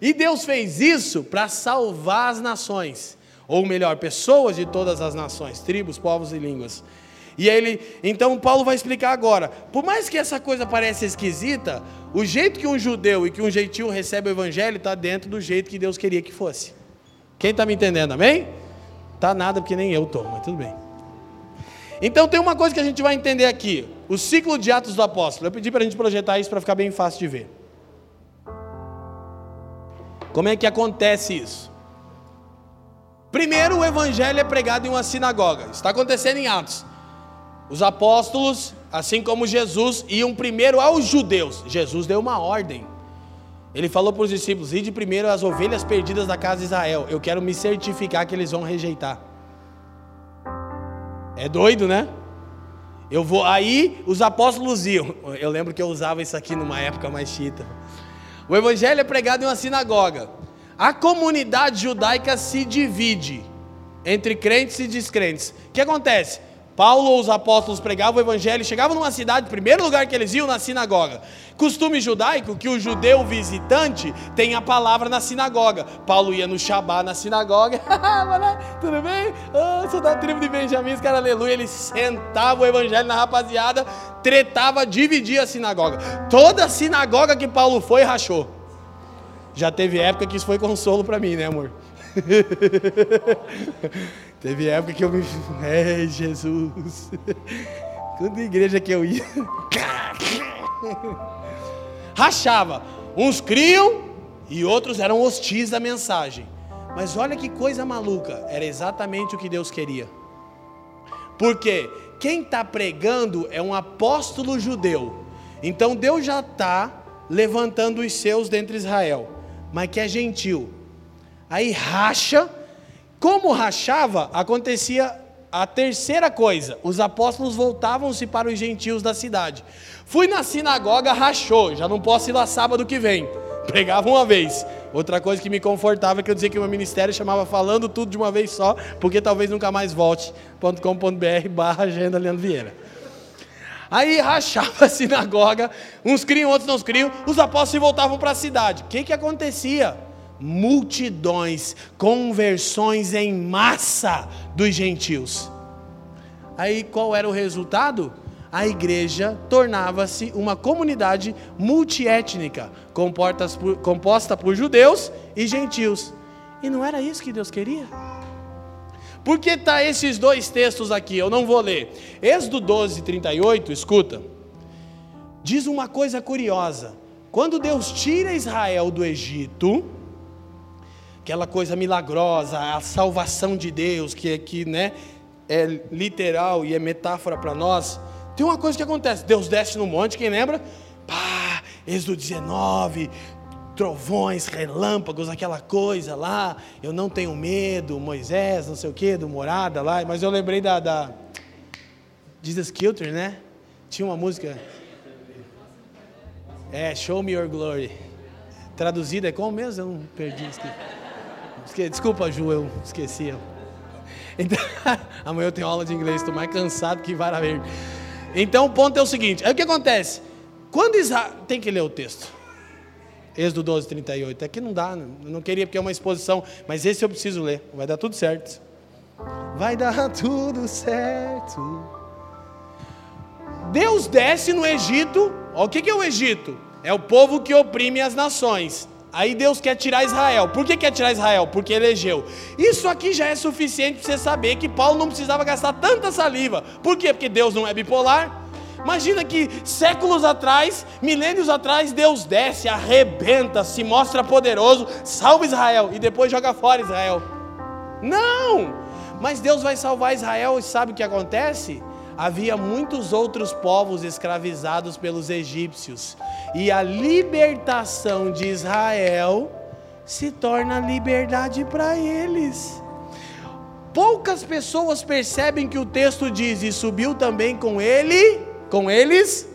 e Deus fez isso para salvar as nações ou melhor, pessoas de todas as nações, tribos, povos e línguas. E ele, então Paulo vai explicar agora. Por mais que essa coisa pareça esquisita, o jeito que um judeu e que um jeitinho recebe o evangelho está dentro do jeito que Deus queria que fosse. Quem está me entendendo, amém? Tá nada porque nem eu estou, mas tudo bem. Então tem uma coisa que a gente vai entender aqui: o ciclo de Atos do Apóstolo. Eu pedi para a gente projetar isso para ficar bem fácil de ver. Como é que acontece isso? Primeiro, o evangelho é pregado em uma sinagoga. Está acontecendo em Atos. Os apóstolos, assim como Jesus, iam primeiro aos judeus. Jesus deu uma ordem. Ele falou para os discípulos: Ide primeiro às ovelhas perdidas da casa de Israel. Eu quero me certificar que eles vão rejeitar. É doido, né? Eu vou. Aí os apóstolos iam. Eu lembro que eu usava isso aqui numa época mais chita. O evangelho é pregado em uma sinagoga. A comunidade judaica se divide entre crentes e descrentes. O que acontece? Paulo ou os apóstolos pregavam o evangelho, chegavam numa cidade, primeiro lugar que eles iam na sinagoga. Costume judaico que o judeu visitante tem a palavra na sinagoga. Paulo ia no Shabá na sinagoga, tudo bem? Oh, sou da tribo de Benjamim, cara, aleluia. Ele sentava o evangelho na rapaziada, tretava, dividia a sinagoga. Toda sinagoga que Paulo foi, rachou. Já teve época que isso foi consolo para mim, né, amor? teve época que eu me. É, Jesus. Toda igreja que eu ia. Rachava. Uns criam e outros eram hostis da mensagem. Mas olha que coisa maluca. Era exatamente o que Deus queria. Porque quem está pregando é um apóstolo judeu. Então Deus já está levantando os seus dentre Israel, mas que é gentil. Aí racha. Como rachava, acontecia a terceira coisa: os apóstolos voltavam-se para os gentios da cidade. Fui na sinagoga, rachou, já não posso ir lá sábado que vem. Pregava uma vez. Outra coisa que me confortava é que eu dizia que o meu ministério chamava Falando Tudo de uma vez só, porque talvez nunca mais volte.com.br barra agenda Leandro Vieira. Aí rachava a sinagoga, uns criam, outros não criam, os apóstolos voltavam para a cidade. O que, que acontecia? Multidões, conversões em massa dos gentios. Aí qual era o resultado? A igreja tornava-se uma comunidade multiétnica, composta por judeus e gentios. E não era isso que Deus queria? Por que está esses dois textos aqui? Eu não vou ler. Êxodo 12, 38, escuta. Diz uma coisa curiosa. Quando Deus tira Israel do Egito, aquela coisa milagrosa, a salvação de Deus, que, é que né, é literal e é metáfora para nós, tem uma coisa que acontece: Deus desce no monte, quem lembra? Pá, Êxodo 19, trovões, relâmpagos, aquela coisa lá. Eu não tenho medo, Moisés, não sei o que, do morada lá. Mas eu lembrei da, da Jesus Kilter, né? Tinha uma música. É, Show Me Your Glory. Traduzida é como mesmo? Eu não perdi. Esqueci. Desculpa, Ju, eu esqueci. Então, amanhã eu tenho aula de inglês, estou mais cansado que vara verde. Então o ponto é o seguinte: aí o que acontece? Quando Israel. Tem que ler o texto. Êxodo 12, 38. Aqui não dá, não queria porque é uma exposição, mas esse eu preciso ler. Vai dar tudo certo. Vai dar tudo certo. Deus desce no Egito. O que é o Egito? É o povo que oprime as nações. Aí Deus quer tirar Israel. Por que quer tirar Israel? Porque elegeu. Isso aqui já é suficiente para você saber que Paulo não precisava gastar tanta saliva. Por quê? Porque Deus não é bipolar. Imagina que séculos atrás, milênios atrás, Deus desce, arrebenta, se mostra poderoso, salva Israel e depois joga fora Israel. Não! Mas Deus vai salvar Israel e sabe o que acontece? Havia muitos outros povos escravizados pelos egípcios, e a libertação de Israel se torna liberdade para eles. Poucas pessoas percebem que o texto diz: e subiu também com ele com eles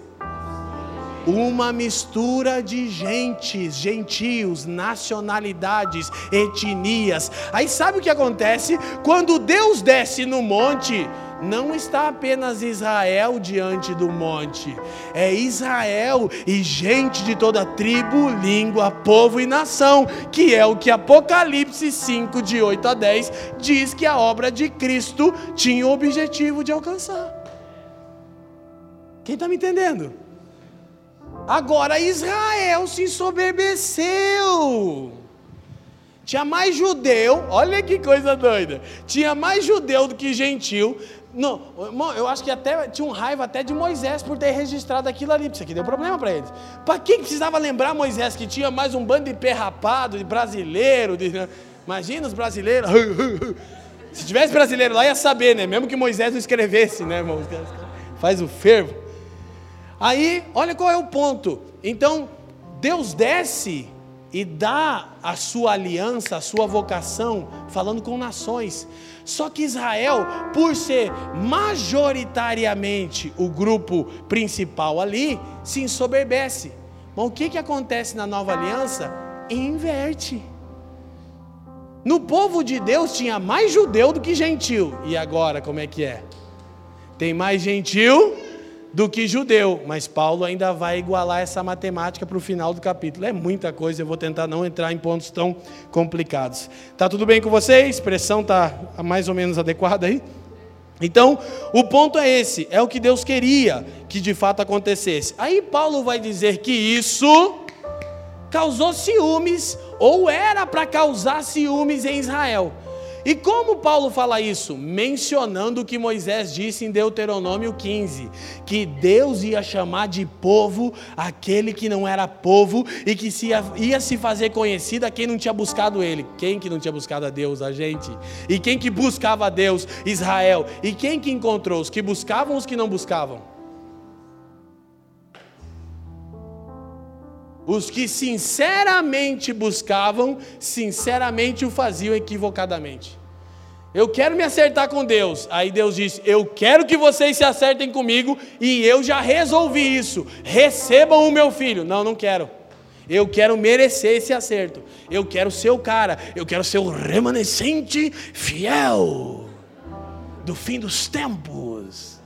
uma mistura de gentes, gentios, nacionalidades, etnias. Aí sabe o que acontece? Quando Deus desce no monte, não está apenas Israel diante do monte, é Israel e gente de toda tribo, língua, povo e nação, que é o que Apocalipse 5, de 8 a 10, diz que a obra de Cristo tinha o objetivo de alcançar. Quem está me entendendo? Agora Israel se ensoberbeceu. Tinha mais judeu, olha que coisa doida. Tinha mais judeu do que gentil. Não, eu acho que até tinha um raiva até de Moisés por ter registrado aquilo ali. Isso aqui deu problema para eles. Para que precisava lembrar Moisés que tinha mais um bando de perrapado, de brasileiro? De... Imagina os brasileiros. Se tivesse brasileiro lá, ia saber, né? Mesmo que Moisés não escrevesse, né, irmão? Faz o fervo. Aí, olha qual é o ponto. Então, Deus desce e dá a sua aliança, a sua vocação, falando com nações. Só que Israel, por ser majoritariamente o grupo principal ali, se ensoberbece. Mas o que, que acontece na nova aliança? Inverte. No povo de Deus tinha mais judeu do que gentil. E agora, como é que é? Tem mais gentil do que judeu, mas Paulo ainda vai igualar essa matemática para o final do capítulo. É muita coisa, eu vou tentar não entrar em pontos tão complicados. Tá tudo bem com vocês? Expressão está mais ou menos adequada aí? Então, o ponto é esse, é o que Deus queria que de fato acontecesse. Aí Paulo vai dizer que isso causou ciúmes, ou era para causar ciúmes em Israel. E como Paulo fala isso? Mencionando o que Moisés disse em Deuteronômio 15: que Deus ia chamar de povo aquele que não era povo e que se ia, ia, se fazer conhecido a quem não tinha buscado ele. Quem que não tinha buscado a Deus? A gente. E quem que buscava a Deus? Israel. E quem que encontrou? Os que buscavam os que não buscavam? Os que sinceramente buscavam, sinceramente o faziam equivocadamente. Eu quero me acertar com Deus. Aí Deus disse: Eu quero que vocês se acertem comigo e eu já resolvi isso. Recebam o meu filho. Não, não quero. Eu quero merecer esse acerto. Eu quero ser o cara. Eu quero ser o remanescente fiel do fim dos tempos.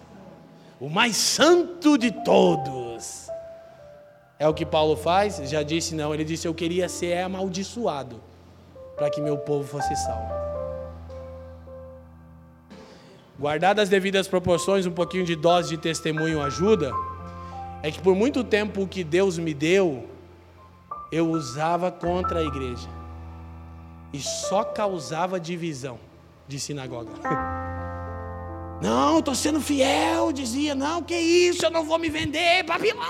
O mais santo de todos. É o que Paulo faz? Já disse não. Ele disse: Eu queria ser amaldiçoado para que meu povo fosse salvo. Guardadas as devidas proporções, um pouquinho de dose de testemunho ajuda. É que por muito tempo o que Deus me deu, eu usava contra a igreja. E só causava divisão de sinagoga. Não, estou sendo fiel, dizia. Não, que isso, eu não vou me vender, Babilônia.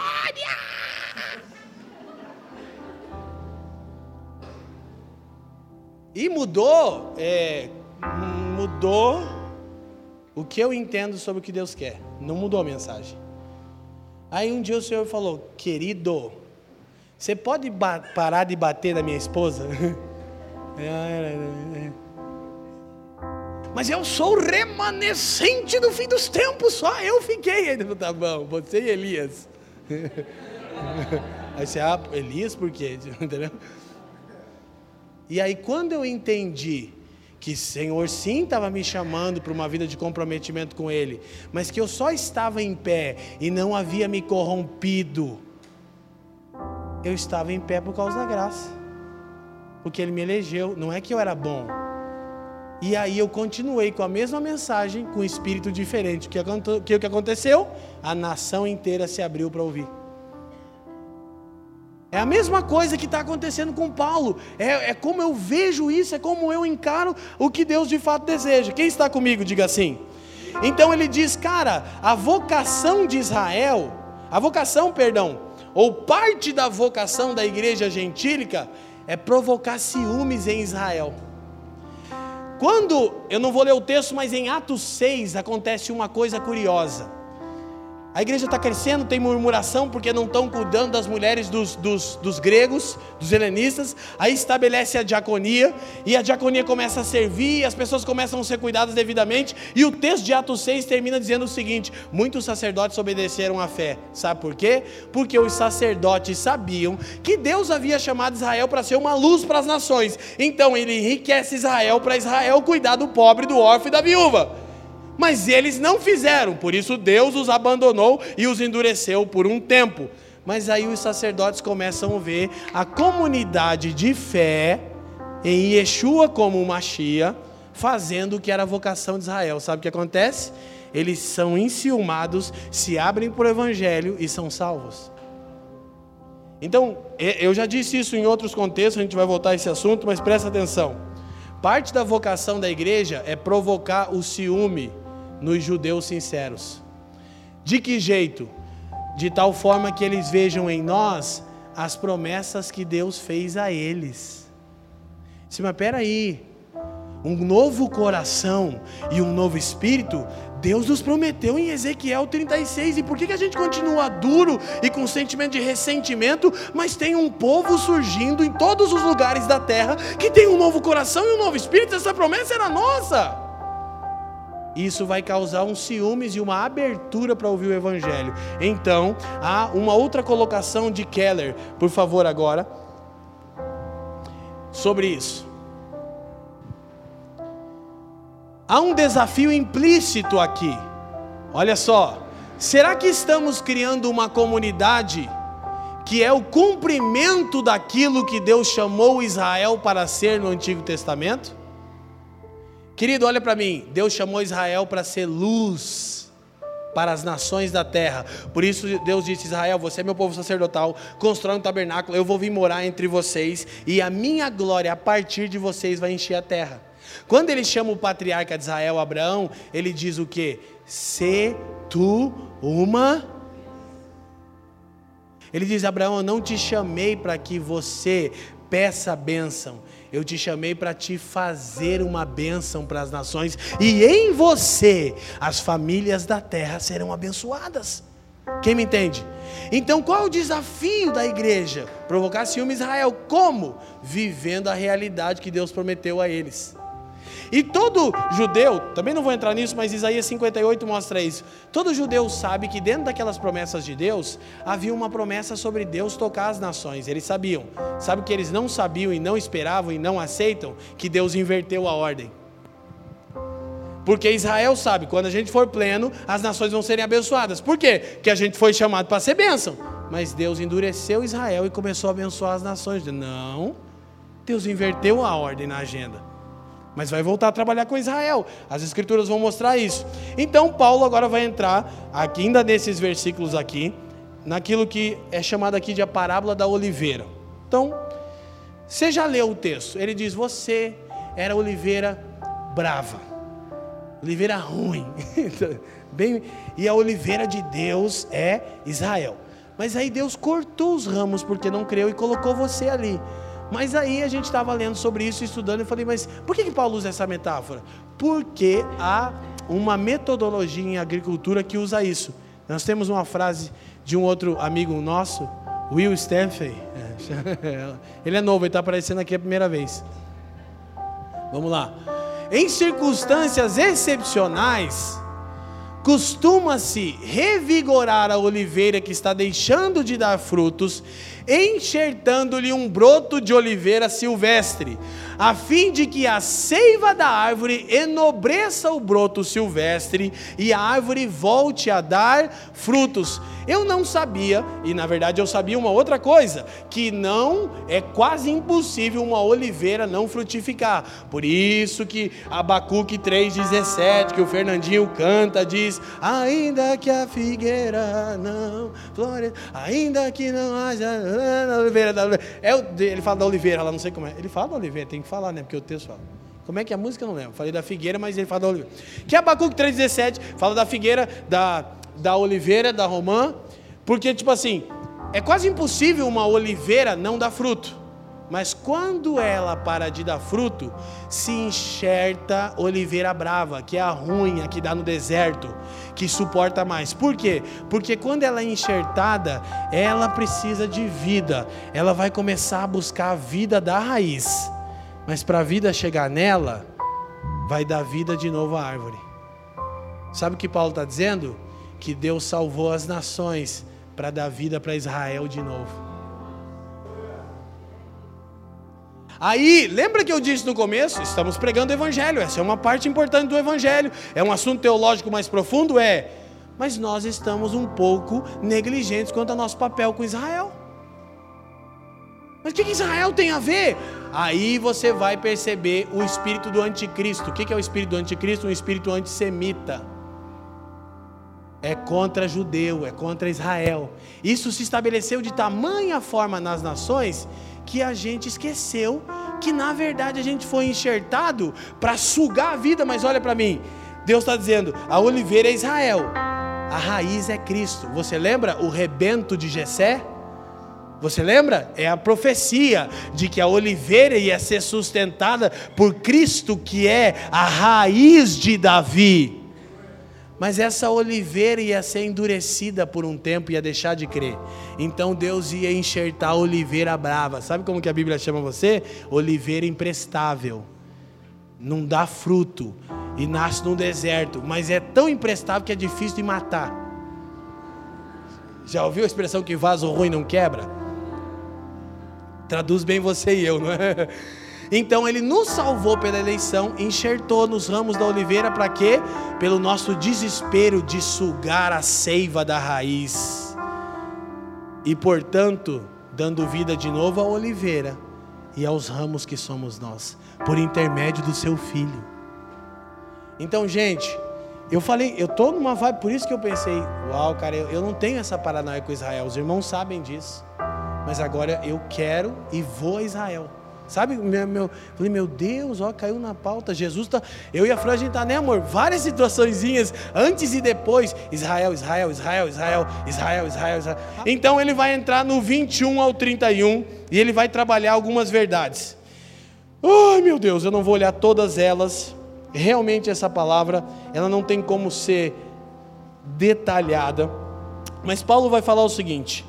E mudou, é, mudou o que eu entendo sobre o que Deus quer. Não mudou a mensagem. Aí um dia o Senhor falou: Querido, você pode parar de bater na minha esposa? Mas eu sou remanescente do fim dos tempos, só eu fiquei. Ele falou: Tá bom, você e Elias. Aí você, ah, Elias por quê? Entendeu? E aí, quando eu entendi que Senhor sim estava me chamando para uma vida de comprometimento com Ele, mas que eu só estava em pé e não havia me corrompido, eu estava em pé por causa da graça, porque Ele me elegeu, não é que eu era bom. E aí eu continuei com a mesma mensagem, com um espírito diferente. O que aconteceu? A nação inteira se abriu para ouvir. É a mesma coisa que está acontecendo com Paulo. É, é, como eu vejo isso, é como eu encaro o que Deus de fato deseja. Quem está comigo, diga assim. Então ele diz, cara, a vocação de Israel, a vocação, perdão, ou parte da vocação da igreja gentílica é provocar ciúmes em Israel. Quando, eu não vou ler o texto, mas em Atos 6 acontece uma coisa curiosa. A igreja está crescendo, tem murmuração porque não estão cuidando das mulheres dos, dos, dos, gregos, dos helenistas. Aí estabelece a diaconia e a diaconia começa a servir, as pessoas começam a ser cuidadas devidamente. E o texto de Atos 6 termina dizendo o seguinte: muitos sacerdotes obedeceram à fé. Sabe por quê? Porque os sacerdotes sabiam que Deus havia chamado Israel para ser uma luz para as nações. Então ele enriquece Israel para Israel cuidar do pobre, do órfão e da viúva. Mas eles não fizeram, por isso Deus os abandonou e os endureceu por um tempo. Mas aí os sacerdotes começam a ver a comunidade de fé em Yeshua como Machia, fazendo o que era a vocação de Israel. Sabe o que acontece? Eles são enciumados, se abrem para o evangelho e são salvos. Então, eu já disse isso em outros contextos, a gente vai voltar a esse assunto, mas presta atenção. Parte da vocação da igreja é provocar o ciúme nos judeus sinceros. De que jeito? De tal forma que eles vejam em nós as promessas que Deus fez a eles. Sim, mas peraí, um novo coração e um novo espírito, Deus nos prometeu em Ezequiel 36. E por que, que a gente continua duro e com sentimento de ressentimento, mas tem um povo surgindo em todos os lugares da terra que tem um novo coração e um novo espírito? Essa promessa era nossa isso vai causar um ciúmes e uma abertura para ouvir o Evangelho. Então, há uma outra colocação de Keller, por favor, agora, sobre isso. Há um desafio implícito aqui. Olha só, será que estamos criando uma comunidade que é o cumprimento daquilo que Deus chamou Israel para ser no Antigo Testamento? Querido, olha para mim. Deus chamou Israel para ser luz para as nações da terra. Por isso Deus disse: Israel, você é meu povo sacerdotal, constrói um tabernáculo, eu vou vir morar entre vocês, e a minha glória a partir de vocês vai encher a terra. Quando ele chama o patriarca de Israel, Abraão, ele diz o que? Se tu uma. Ele diz: Abraão, eu não te chamei para que você peça bênção, eu te chamei para te fazer uma bênção para as nações, e em você as famílias da terra serão abençoadas. Quem me entende? Então, qual é o desafio da igreja? Provocar ciúme Israel. Como? Vivendo a realidade que Deus prometeu a eles. E todo judeu, também não vou entrar nisso, mas Isaías 58 mostra isso. Todo judeu sabe que dentro daquelas promessas de Deus, havia uma promessa sobre Deus tocar as nações. Eles sabiam. Sabe o que eles não sabiam e não esperavam e não aceitam? Que Deus inverteu a ordem. Porque Israel sabe, quando a gente for pleno, as nações vão serem abençoadas. Por quê? Porque a gente foi chamado para ser bênção. Mas Deus endureceu Israel e começou a abençoar as nações. Não, Deus inverteu a ordem na agenda. Mas vai voltar a trabalhar com Israel. As escrituras vão mostrar isso. Então Paulo agora vai entrar, aqui, ainda nesses versículos aqui, naquilo que é chamado aqui de a parábola da oliveira. Então, você já leu o texto. Ele diz: Você era oliveira brava oliveira ruim. Bem, e a oliveira de Deus é Israel. Mas aí Deus cortou os ramos porque não creu e colocou você ali. Mas aí a gente estava lendo sobre isso, estudando, e falei, mas por que, que Paulo usa essa metáfora? Porque há uma metodologia em agricultura que usa isso. Nós temos uma frase de um outro amigo nosso, Will Stanley. Ele é novo, ele está aparecendo aqui a primeira vez. Vamos lá. Em circunstâncias excepcionais, costuma-se revigorar a oliveira que está deixando de dar frutos, enxertando-lhe um broto de oliveira silvestre, a fim de que a seiva da árvore enobreça o broto silvestre e a árvore volte a dar frutos. Eu não sabia, e na verdade eu sabia uma outra coisa, que não é quase impossível uma oliveira não frutificar. Por isso que Abacuque 3,17, que o Fernandinho canta, diz: Ainda que a figueira não flore, ainda que não haja oliveira da oliveira. É, ele fala da oliveira lá, não sei como é. Ele fala da oliveira, tem que falar, né? Porque o texto fala. Como é que é a música? Eu não lembro. Falei da figueira, mas ele fala da oliveira. Que Abacuque 3,17 fala da figueira, da da oliveira, da romã, porque, tipo assim, é quase impossível uma oliveira não dar fruto. Mas quando ela para de dar fruto, se enxerta oliveira brava, que é a ruim, a que dá no deserto, que suporta mais. Por quê? Porque quando ela é enxertada, ela precisa de vida. Ela vai começar a buscar a vida da raiz. Mas para a vida chegar nela, vai dar vida de novo à árvore. Sabe o que Paulo está dizendo? que Deus salvou as nações para dar vida para Israel de novo. Aí, lembra que eu disse no começo? Estamos pregando o Evangelho, essa é uma parte importante do Evangelho. É um assunto teológico mais profundo? É. Mas nós estamos um pouco negligentes quanto ao nosso papel com Israel. Mas o que Israel tem a ver? Aí você vai perceber o espírito do anticristo. O que é o espírito do anticristo? Um espírito antissemita é contra judeu, é contra Israel. Isso se estabeleceu de tamanha forma nas nações que a gente esqueceu que na verdade a gente foi enxertado para sugar a vida. Mas olha para mim, Deus está dizendo: a oliveira é Israel, a raiz é Cristo. Você lembra o rebento de Jessé? Você lembra? É a profecia de que a oliveira ia ser sustentada por Cristo, que é a raiz de Davi. Mas essa oliveira ia ser endurecida por um tempo, ia deixar de crer. Então Deus ia enxertar a oliveira brava. Sabe como que a Bíblia chama você? Oliveira imprestável. Não dá fruto e nasce no deserto, mas é tão imprestável que é difícil de matar. Já ouviu a expressão que vaso ruim não quebra? Traduz bem você e eu, não é? Então ele nos salvou pela eleição, enxertou nos ramos da oliveira para quê? Pelo nosso desespero de sugar a seiva da raiz. E portanto, dando vida de novo à oliveira e aos ramos que somos nós, por intermédio do seu filho. Então, gente, eu falei, eu tô numa vibe, por isso que eu pensei, uau, cara, eu, eu não tenho essa paranoia com Israel, os irmãos sabem disso. Mas agora eu quero e vou a Israel Sabe, meu, meu, falei, meu Deus, ó, caiu na pauta. Jesus tá. Eu e a Fran, a gente tá, né, amor? Várias situaçõezinhas, antes e depois. Israel, Israel, Israel, Israel, Israel, Israel, Israel. Então ele vai entrar no 21 ao 31 e ele vai trabalhar algumas verdades. Ai, meu Deus, eu não vou olhar todas elas. Realmente essa palavra, ela não tem como ser detalhada. Mas Paulo vai falar o seguinte: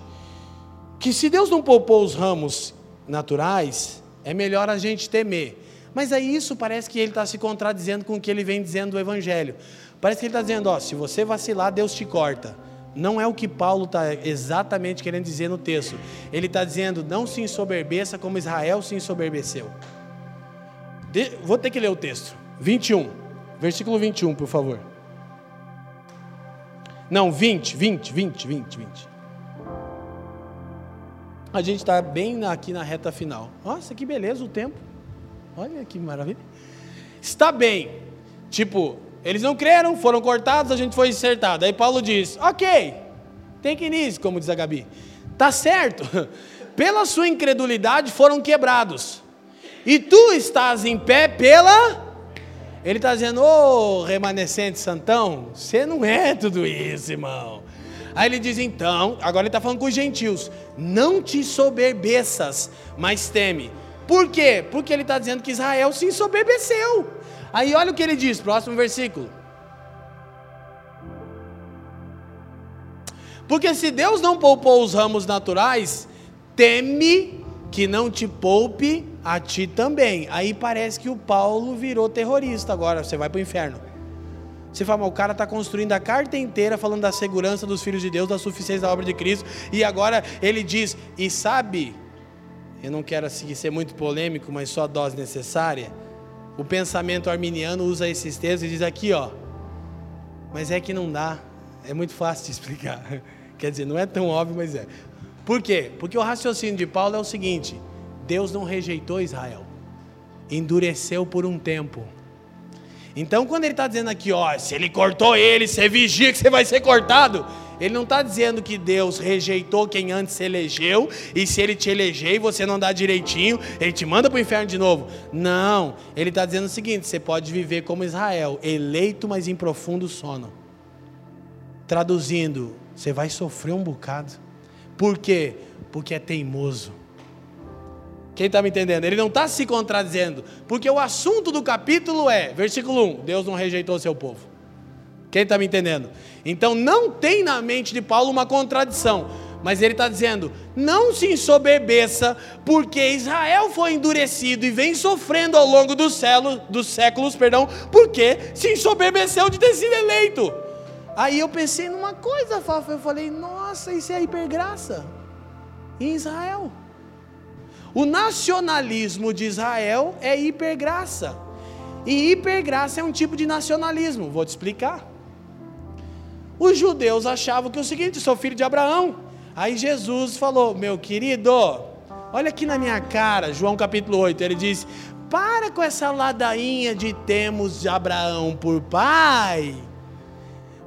que se Deus não poupou os ramos naturais, é melhor a gente temer. Mas aí isso parece que ele está se contradizendo com o que ele vem dizendo do Evangelho. Parece que ele está dizendo: ó, se você vacilar, Deus te corta. Não é o que Paulo está exatamente querendo dizer no texto. Ele está dizendo: não se ensoberbeça como Israel se ensoberbeceu. De, vou ter que ler o texto. 21, versículo 21, por favor. Não, 20, 20, 20, 20, 20. A gente está bem aqui na reta final. Nossa, que beleza o tempo. Olha que maravilha. Está bem. Tipo, eles não creram, foram cortados, a gente foi acertado. Aí Paulo diz: Ok, tem que ir como diz a Gabi. Tá certo. Pela sua incredulidade foram quebrados. E tu estás em pé pela. Ele está dizendo, ô oh, remanescente santão, você não é tudo isso, irmão. Aí ele diz então, agora ele está falando com os gentios: não te soberbeças, mas teme. Por quê? Porque ele está dizendo que Israel se ensoberbeceu. Aí olha o que ele diz, próximo versículo. Porque se Deus não poupou os ramos naturais, teme que não te poupe a ti também. Aí parece que o Paulo virou terrorista agora, você vai para o inferno. Você fala, mas o cara está construindo a carta inteira falando da segurança dos filhos de Deus, da suficiência da obra de Cristo, e agora ele diz, e sabe, eu não quero assim, ser muito polêmico, mas só a dose necessária. O pensamento arminiano usa esses textos e diz aqui, ó, mas é que não dá, é muito fácil de explicar. Quer dizer, não é tão óbvio, mas é. Por quê? Porque o raciocínio de Paulo é o seguinte: Deus não rejeitou Israel, endureceu por um tempo então, quando ele está dizendo aqui, ó, se ele cortou ele, você vigia que você vai ser cortado. Ele não está dizendo que Deus rejeitou quem antes se elegeu, e se ele te eleger e você não dá direitinho, ele te manda para o inferno de novo. Não, ele está dizendo o seguinte: você pode viver como Israel, eleito, mas em profundo sono. Traduzindo, você vai sofrer um bocado. Por quê? Porque é teimoso. Quem está me entendendo? Ele não está se contradizendo, porque o assunto do capítulo é, versículo 1: Deus não rejeitou seu povo. Quem está me entendendo? Então não tem na mente de Paulo uma contradição, mas ele está dizendo: não se ensoberbeça, porque Israel foi endurecido e vem sofrendo ao longo dos, séculos, dos séculos, perdão, porque se ensoberbeceu de ter sido eleito. Aí eu pensei numa coisa, Fafa, eu falei: nossa, isso é hipergraça em Israel. O nacionalismo de Israel é hipergraça. E hipergraça é um tipo de nacionalismo. Vou te explicar. Os judeus achavam que é o seguinte: sou filho de Abraão. Aí Jesus falou: Meu querido, olha aqui na minha cara, João capítulo 8. Ele diz: Para com essa ladainha de temos Abraão por pai.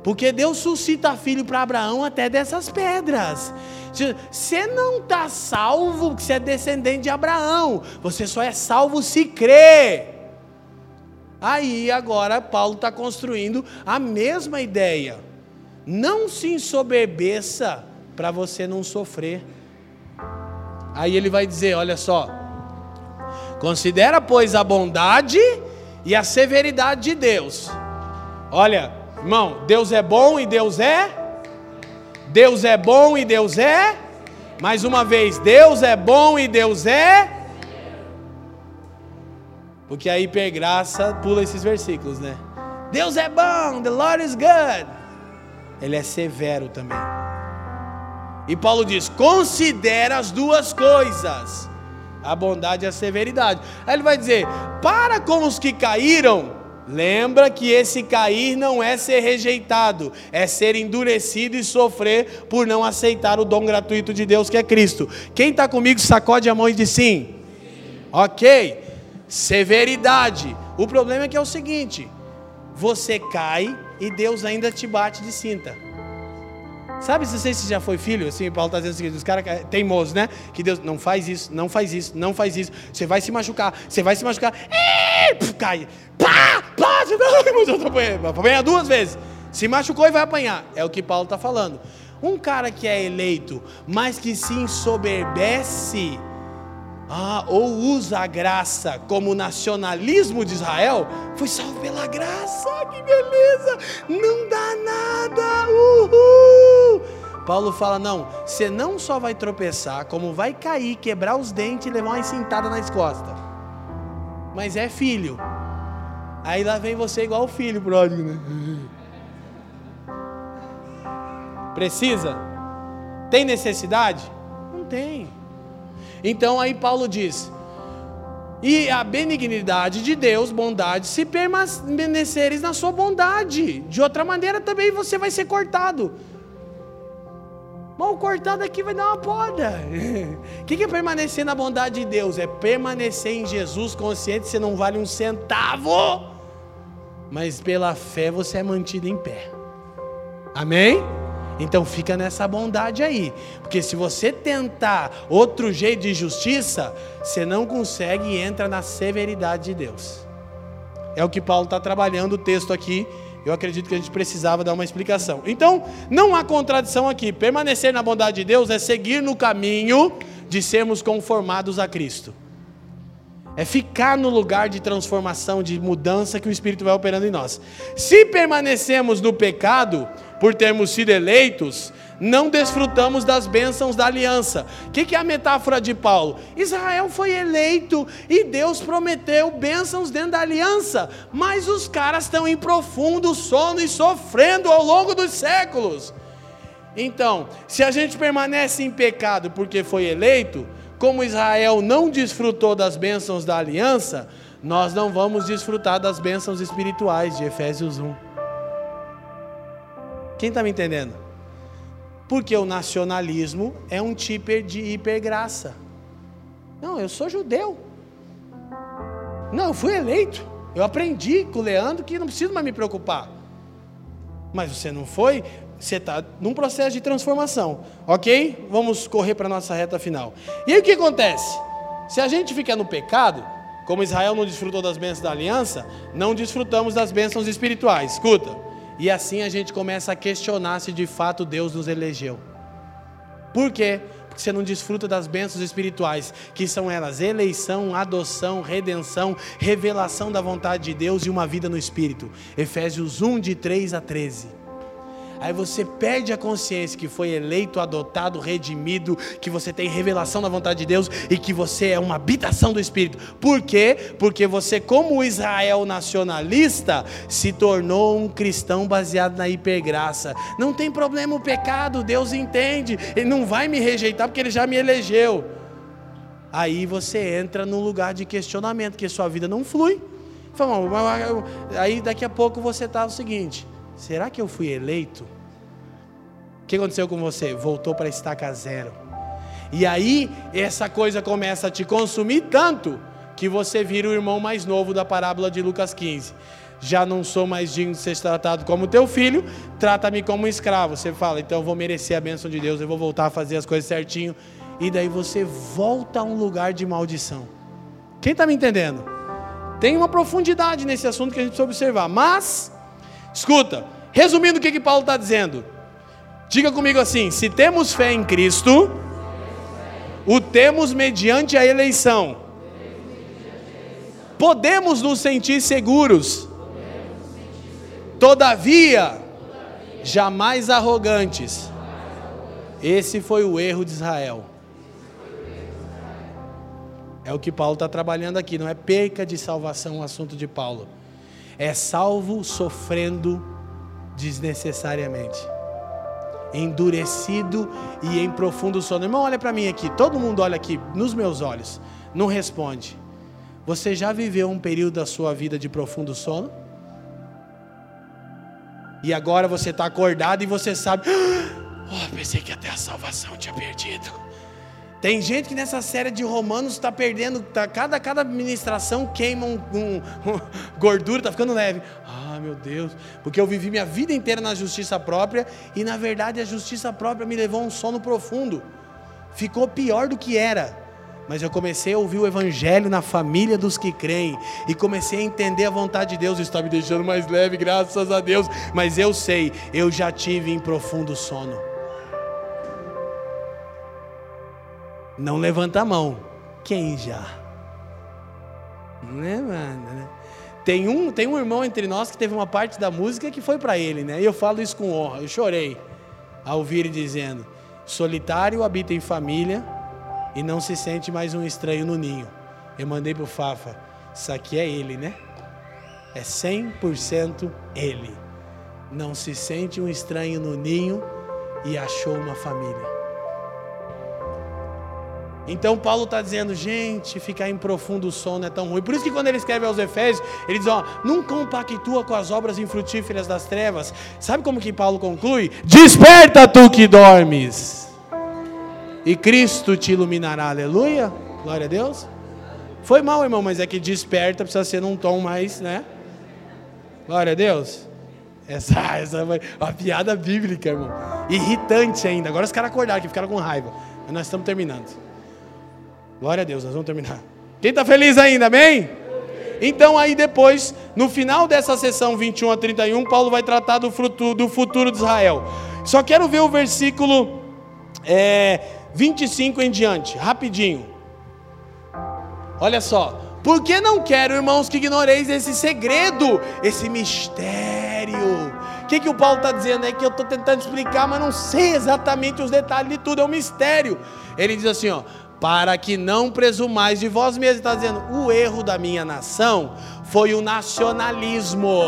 Porque Deus suscita filho para Abraão até dessas pedras. Você não está salvo porque você é descendente de Abraão. Você só é salvo se crê. Aí agora Paulo está construindo a mesma ideia. Não se ensoberbeça para você não sofrer. Aí ele vai dizer: olha só. Considera, pois, a bondade e a severidade de Deus. Olha, irmão, Deus é bom e Deus é Deus é bom e Deus é. Mais uma vez, Deus é bom e Deus é. Porque a hipergraça pula esses versículos, né? Deus é bom, the Lord is good. Ele é severo também. E Paulo diz: considera as duas coisas, a bondade e a severidade. Aí ele vai dizer: para com os que caíram, Lembra que esse cair não é ser rejeitado, é ser endurecido e sofrer por não aceitar o dom gratuito de Deus que é Cristo. Quem está comigo, sacode a mão e diz sim. sim. Ok. Severidade. O problema é que é o seguinte: você cai e Deus ainda te bate de cinta. Sabe, se você já foi filho, assim, Paulo está dizendo o seguinte, os caras teimosos, né? Que Deus não faz isso, não faz isso, não faz isso. Você vai se machucar, você vai se machucar. Puf, cai. Pá, pá, você vai apanhar duas vezes. Se machucou e vai apanhar. É o que Paulo está falando. Um cara que é eleito, mas que se ensoberbece, ah, ou usa a graça como nacionalismo de Israel, foi salvo pela graça, que beleza, não dá nada, uhul. Paulo fala: não, você não só vai tropeçar, como vai cair, quebrar os dentes e levar uma cintada nas costas, mas é filho. Aí lá vem você igual o filho pródigo, né? Precisa? Tem necessidade? Não tem. Então aí Paulo diz: e a benignidade de Deus, bondade, se permaneceres na sua bondade, de outra maneira também você vai ser cortado. Mal cortado aqui vai dar uma poda. O que é permanecer na bondade de Deus? É permanecer em Jesus, consciente você não vale um centavo, mas pela fé você é mantido em pé. Amém? Então fica nessa bondade aí, porque se você tentar outro jeito de justiça, você não consegue e entra na severidade de Deus. É o que Paulo está trabalhando o texto aqui. Eu acredito que a gente precisava dar uma explicação. Então, não há contradição aqui. Permanecer na bondade de Deus é seguir no caminho de sermos conformados a Cristo. É ficar no lugar de transformação, de mudança que o Espírito vai operando em nós. Se permanecemos no pecado, por termos sido eleitos, não desfrutamos das bênçãos da aliança. O que, que, é a metáfora de Paulo? Israel foi eleito e Deus prometeu bênçãos dentro da aliança, mas os caras estão em profundo sono e sofrendo ao longo dos séculos. Então, se a gente permanece em pecado porque foi eleito, como Israel não desfrutou das bênçãos da aliança, nós não vamos desfrutar das bênçãos espirituais de Efésios 1. Quem está me entendendo? Porque o nacionalismo é um tipo de hipergraça. Não, eu sou judeu. Não, eu fui eleito. Eu aprendi com o Leandro que não preciso mais me preocupar. Mas você não foi, você está num processo de transformação. Ok? Vamos correr para a nossa reta final. E aí o que acontece? Se a gente fica no pecado, como Israel não desfrutou das bênçãos da aliança, não desfrutamos das bênçãos espirituais. Escuta. E assim a gente começa a questionar se de fato Deus nos elegeu. Por quê? Porque você não desfruta das bênçãos espirituais, que são elas eleição, adoção, redenção, revelação da vontade de Deus e uma vida no Espírito. Efésios 1, de 3 a 13. Aí você perde a consciência que foi eleito, adotado, redimido, que você tem revelação da vontade de Deus e que você é uma habitação do Espírito. Por quê? Porque você, como Israel nacionalista, se tornou um cristão baseado na hipergraça. Não tem problema o pecado, Deus entende. Ele não vai me rejeitar porque ele já me elegeu. Aí você entra num lugar de questionamento, que sua vida não flui. Aí daqui a pouco você está o seguinte: Será que eu fui eleito? O que aconteceu com você? Voltou para estaca zero. E aí, essa coisa começa a te consumir tanto que você vira o irmão mais novo da parábola de Lucas 15. Já não sou mais digno de ser tratado como teu filho, trata-me como um escravo. Você fala, então eu vou merecer a bênção de Deus, eu vou voltar a fazer as coisas certinho. E daí você volta a um lugar de maldição. Quem está me entendendo? Tem uma profundidade nesse assunto que a gente precisa observar. Mas Escuta, resumindo o que, que Paulo está dizendo. Diga comigo assim: se temos fé em Cristo, o temos mediante a eleição. Podemos nos sentir seguros, todavia, jamais arrogantes. Esse foi o erro de Israel. É o que Paulo está trabalhando aqui, não é perca de salvação o assunto de Paulo é salvo sofrendo desnecessariamente. Endurecido e em profundo sono. Irmão, olha para mim aqui. Todo mundo olha aqui nos meus olhos. Não responde. Você já viveu um período da sua vida de profundo sono? E agora você está acordado e você sabe. Oh, pensei que até a salvação tinha perdido. Tem gente que nessa série de Romanos está perdendo, tá, cada, cada ministração queima um, um, um gordura, está ficando leve. Ah, meu Deus, porque eu vivi minha vida inteira na justiça própria e na verdade a justiça própria me levou a um sono profundo. Ficou pior do que era. Mas eu comecei a ouvir o evangelho na família dos que creem e comecei a entender a vontade de Deus, está me deixando mais leve, graças a Deus. Mas eu sei, eu já tive em profundo sono. Não levanta a mão. Quem já? Né? Né? Tem um, tem um irmão entre nós que teve uma parte da música que foi para ele, né? E eu falo isso com honra. Eu chorei ao ouvir ele dizendo: Solitário habita em família e não se sente mais um estranho no ninho. Eu mandei pro Fafa: Isso aqui é ele, né? É 100% ele. Não se sente um estranho no ninho e achou uma família. Então Paulo está dizendo, gente, ficar em profundo sono é tão ruim. Por isso que quando ele escreve aos Efésios, ele diz, ó, não compactua com as obras infrutíferas das trevas. Sabe como que Paulo conclui? Desperta tu que dormes. E Cristo te iluminará, aleluia. Glória a Deus. Foi mal, irmão, mas é que desperta precisa ser num tom mais, né? Glória a Deus. Essa, essa é uma piada bíblica, irmão. Irritante ainda. Agora os caras acordaram que ficaram com raiva. Mas nós estamos terminando. Glória a Deus, nós vamos terminar. Quem está feliz ainda, amém? Então, aí depois, no final dessa sessão 21 a 31, Paulo vai tratar do futuro, do futuro de Israel. Só quero ver o versículo é, 25 em diante, rapidinho. Olha só. Porque não quero, irmãos, que ignoreis esse segredo, esse mistério. O que, que o Paulo está dizendo? É que eu estou tentando explicar, mas não sei exatamente os detalhes de tudo, é um mistério. Ele diz assim: ó, para que não presumais de vós mesmos. Está dizendo, o erro da minha nação foi o nacionalismo.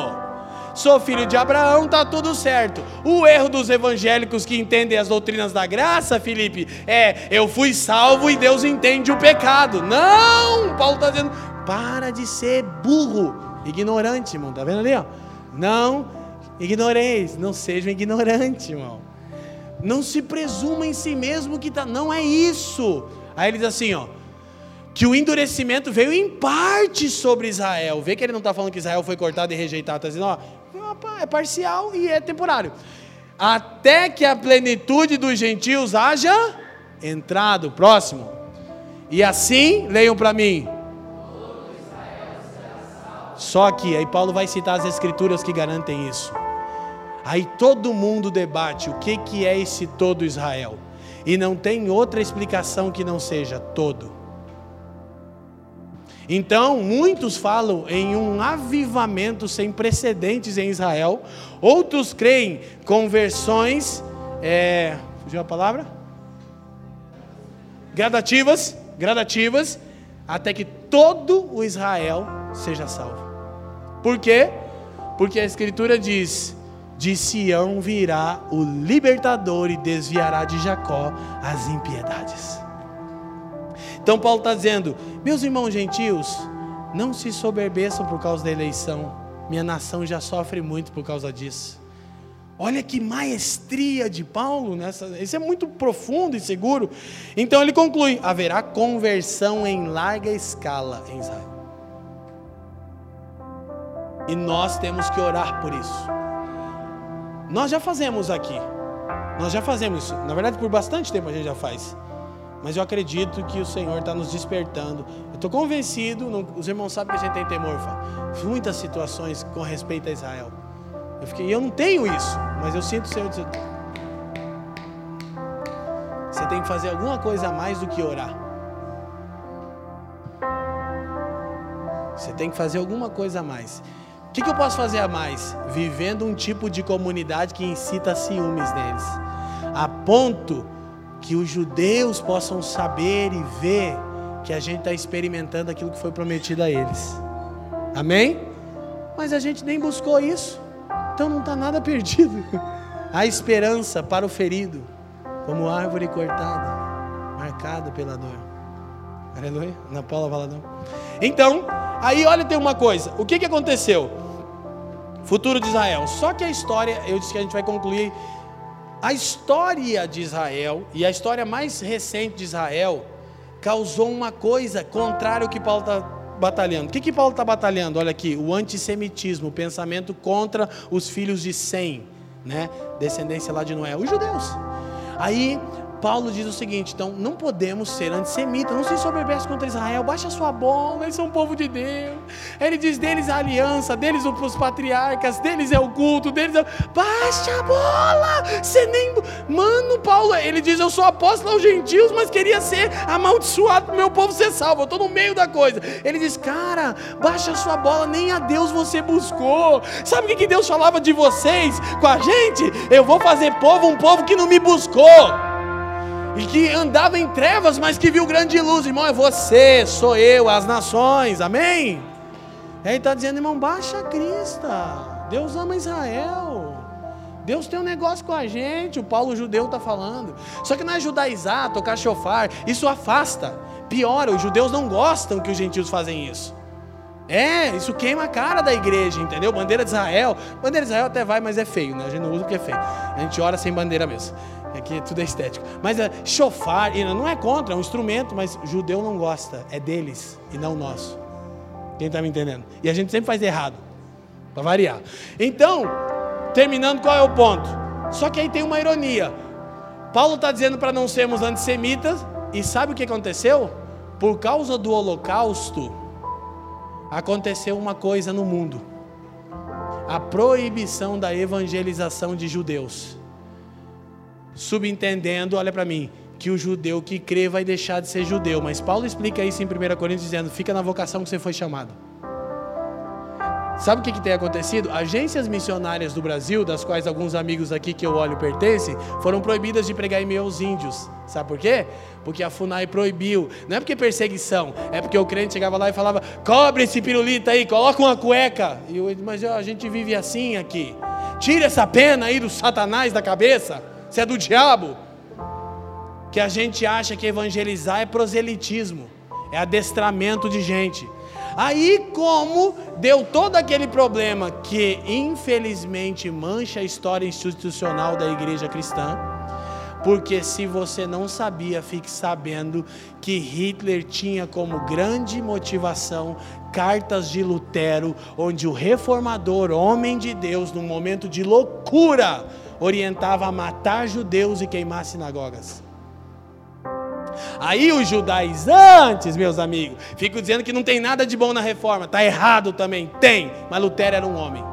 Sou filho de Abraão, tá tudo certo. O erro dos evangélicos que entendem as doutrinas da graça, Felipe, é eu fui salvo e Deus entende o pecado. Não! Paulo está dizendo, para de ser burro, ignorante, irmão. Tá vendo ali, ó? Não ignoreis, não sejam ignorantes, irmão. Não se presuma em si mesmo que tá, não é isso. Aí ele diz assim, ó, que o endurecimento veio em parte sobre Israel. Vê que ele não está falando que Israel foi cortado e rejeitado, está dizendo, ó, é parcial e é temporário. Até que a plenitude dos gentios haja entrado. Próximo. E assim, leiam para mim. Só que aí Paulo vai citar as escrituras que garantem isso. Aí todo mundo debate o que, que é esse todo Israel. E não tem outra explicação que não seja todo. Então, muitos falam em um avivamento sem precedentes em Israel, outros creem conversões, é, fugiu a palavra? Gradativas, gradativas, até que todo o Israel seja salvo. Por quê? Porque a Escritura diz: de Sião virá o libertador e desviará de Jacó as impiedades. Então Paulo está dizendo, meus irmãos gentios, não se soberbeçam por causa da eleição. Minha nação já sofre muito por causa disso. Olha que maestria de Paulo nessa. Isso é muito profundo e seguro. Então ele conclui: haverá conversão em larga escala em Israel. E nós temos que orar por isso. Nós já fazemos aqui. Nós já fazemos isso. Na verdade, por bastante tempo a gente já faz. Mas eu acredito que o Senhor está nos despertando. Eu estou convencido, não, os irmãos sabem que a gente tem temor, fala, muitas situações com respeito a Israel. Eu fiquei, eu não tenho isso, mas eu sinto o Senhor dizer, você tem que fazer alguma coisa a mais do que orar. Você tem que fazer alguma coisa a mais. O que, que eu posso fazer a mais? Vivendo um tipo de comunidade que incita ciúmes neles, a ponto que os judeus possam saber e ver que a gente está experimentando aquilo que foi prometido a eles. Amém? Mas a gente nem buscou isso, então não está nada perdido. A esperança para o ferido, como árvore cortada, marcada pela dor. Aleluia. Na Paula Valadão. Então, aí olha, tem uma coisa. O que, que aconteceu? Futuro de Israel. Só que a história, eu disse que a gente vai concluir. A história de Israel e a história mais recente de Israel causou uma coisa contrária ao que Paulo está batalhando? O que, que Paulo está batalhando? Olha aqui, o antissemitismo, o pensamento contra os filhos de Sem, né? Descendência lá de Noé, os judeus. Aí Paulo diz o seguinte: então não podemos ser antissemitas, não se soberbece contra Israel, baixa sua bola, eles são povo de Deus. Ele diz deles a aliança, deles os patriarcas, deles é o culto, deles é. Baixa a bola! Você nem. Mano, Paulo, ele diz: eu sou apóstolo aos gentios, mas queria ser amaldiçoado para meu povo ser salvo. Eu estou no meio da coisa. Ele diz: cara, baixa sua bola, nem a Deus você buscou. Sabe o que Deus falava de vocês com a gente? Eu vou fazer povo, um povo que não me buscou e que andava em trevas, mas que viu grande luz. Irmão, é você, sou eu, as nações, amém? Ele está dizendo, irmão, baixa a crista. Deus ama Israel. Deus tem um negócio com a gente, o Paulo judeu está falando. Só que não é judaizar, tocar chofar, isso afasta, piora. Os judeus não gostam que os gentios fazem isso. É, isso queima a cara da igreja, entendeu? Bandeira de Israel. Bandeira de Israel até vai, mas é feio, né? A gente não usa porque é feio. A gente ora sem bandeira mesmo. Aqui tudo é estético. Mas é, chofar, não é contra, é um instrumento, mas judeu não gosta. É deles e não nosso. Quem está me entendendo? E a gente sempre faz errado. Para variar. Então, terminando, qual é o ponto? Só que aí tem uma ironia. Paulo está dizendo para não sermos antissemitas, e sabe o que aconteceu? Por causa do holocausto, aconteceu uma coisa no mundo: a proibição da evangelização de judeus subentendendo, olha para mim, que o judeu que crê vai deixar de ser judeu. Mas Paulo explica isso em 1 Coríntios dizendo: fica na vocação que você foi chamado. Sabe o que, que, tem acontecido? Agências missionárias do Brasil, das quais alguns amigos aqui que eu olho pertencem, foram proibidas de pregar e-mail aos índios. Sabe por quê? Porque a FUNAI proibiu. Não é porque perseguição, é porque o crente chegava lá e falava: cobre esse pirulito aí, coloca uma cueca. E eu, mas a gente vive assim aqui. Tira essa pena aí do satanás da cabeça se é do diabo, que a gente acha que evangelizar é proselitismo, é adestramento de gente. Aí, como deu todo aquele problema que infelizmente mancha a história institucional da igreja cristã, porque se você não sabia, fique sabendo que Hitler tinha como grande motivação cartas de Lutero, onde o reformador, homem de Deus, num momento de loucura, orientava a matar judeus e queimar sinagogas. Aí os judaizantes, meus amigos, ficam dizendo que não tem nada de bom na reforma. Está errado também. Tem, mas Lutero era um homem.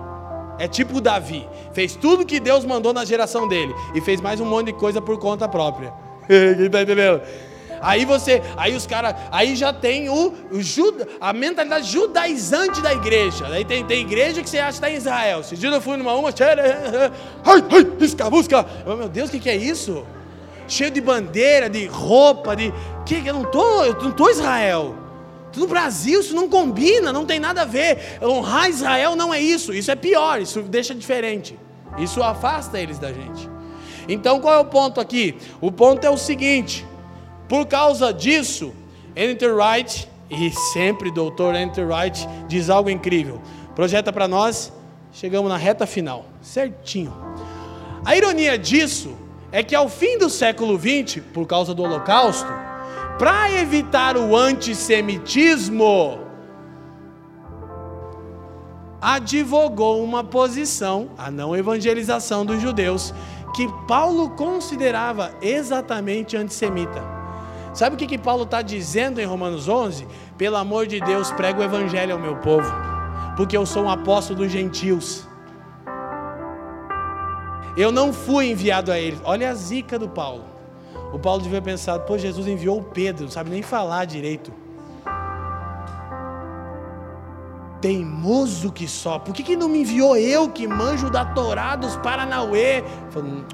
É tipo Davi. Fez tudo que Deus mandou na geração dele. E fez mais um monte de coisa por conta própria. Quem está entendendo? Aí você, aí os caras, aí já tem o, o juda, a mentalidade judaizante da igreja. Aí tem, tem igreja que você acha que está em Israel. Se eu fui numa uma, ai, ai, busca. Meu Deus, o que, que é isso? Cheio de bandeira, de roupa, de. Que, eu não tô, eu não tô Israel. No Brasil isso não combina, não tem nada a ver. Honrar Israel não é isso, isso é pior, isso deixa diferente. Isso afasta eles da gente. Então qual é o ponto aqui? O ponto é o seguinte: por causa disso, Enter Wright, e sempre doutor Enter Wright, diz algo incrível. Projeta para nós, chegamos na reta final, certinho. A ironia disso é que ao fim do século XX, por causa do Holocausto, para evitar o antissemitismo, advogou uma posição, a não evangelização dos judeus, que Paulo considerava exatamente antissemita. Sabe o que, que Paulo está dizendo em Romanos 11? Pelo amor de Deus, prega o evangelho ao meu povo, porque eu sou um apóstolo dos gentios. Eu não fui enviado a eles. Olha a zica do Paulo. O Paulo devia pensar, pô, Jesus enviou o Pedro, não sabe nem falar direito. Teimoso que só. Por que, que não me enviou eu que manjo da Torá dos Paranauê? Falando,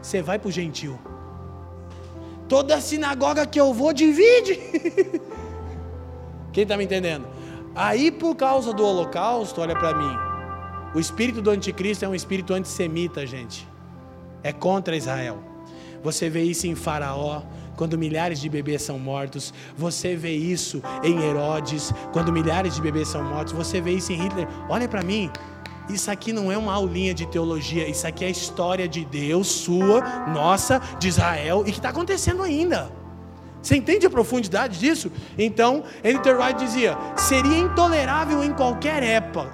você vai para o gentil. Toda sinagoga que eu vou divide. Quem está me entendendo? Aí, por causa do holocausto, olha para mim. O espírito do anticristo é um espírito antissemita, gente. É contra Israel. Você vê isso em Faraó, quando milhares de bebês são mortos. Você vê isso em Herodes, quando milhares de bebês são mortos. Você vê isso em Hitler. Olha para mim. Isso aqui não é uma aulinha de teologia, isso aqui é a história de Deus, sua, nossa, de Israel e que está acontecendo ainda. Você entende a profundidade disso? Então, Enter Wright dizia: seria intolerável em qualquer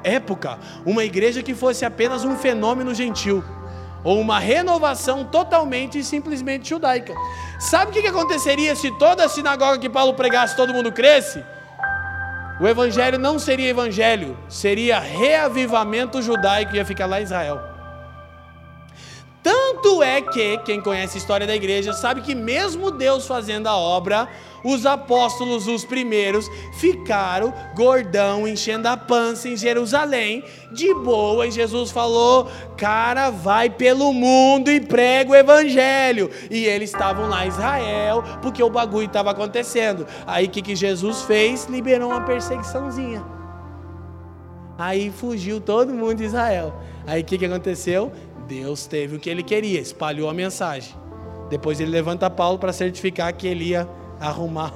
época uma igreja que fosse apenas um fenômeno gentil ou uma renovação totalmente e simplesmente judaica. Sabe o que aconteceria se toda a sinagoga que Paulo pregasse, todo mundo cresce? O evangelho não seria evangelho, seria reavivamento judaico, ia ficar lá em Israel. Tanto é que, quem conhece a história da igreja, sabe que mesmo Deus fazendo a obra, os apóstolos, os primeiros, ficaram gordão, enchendo a pança em Jerusalém, de boa, e Jesus falou: cara, vai pelo mundo e prega o evangelho. E eles estavam lá em Israel, porque o bagulho estava acontecendo. Aí o que, que Jesus fez? Liberou uma perseguiçãozinha. Aí fugiu todo mundo de Israel. Aí o que, que aconteceu? Deus teve o que ele queria, espalhou a mensagem. Depois ele levanta Paulo para certificar que ele ia arrumar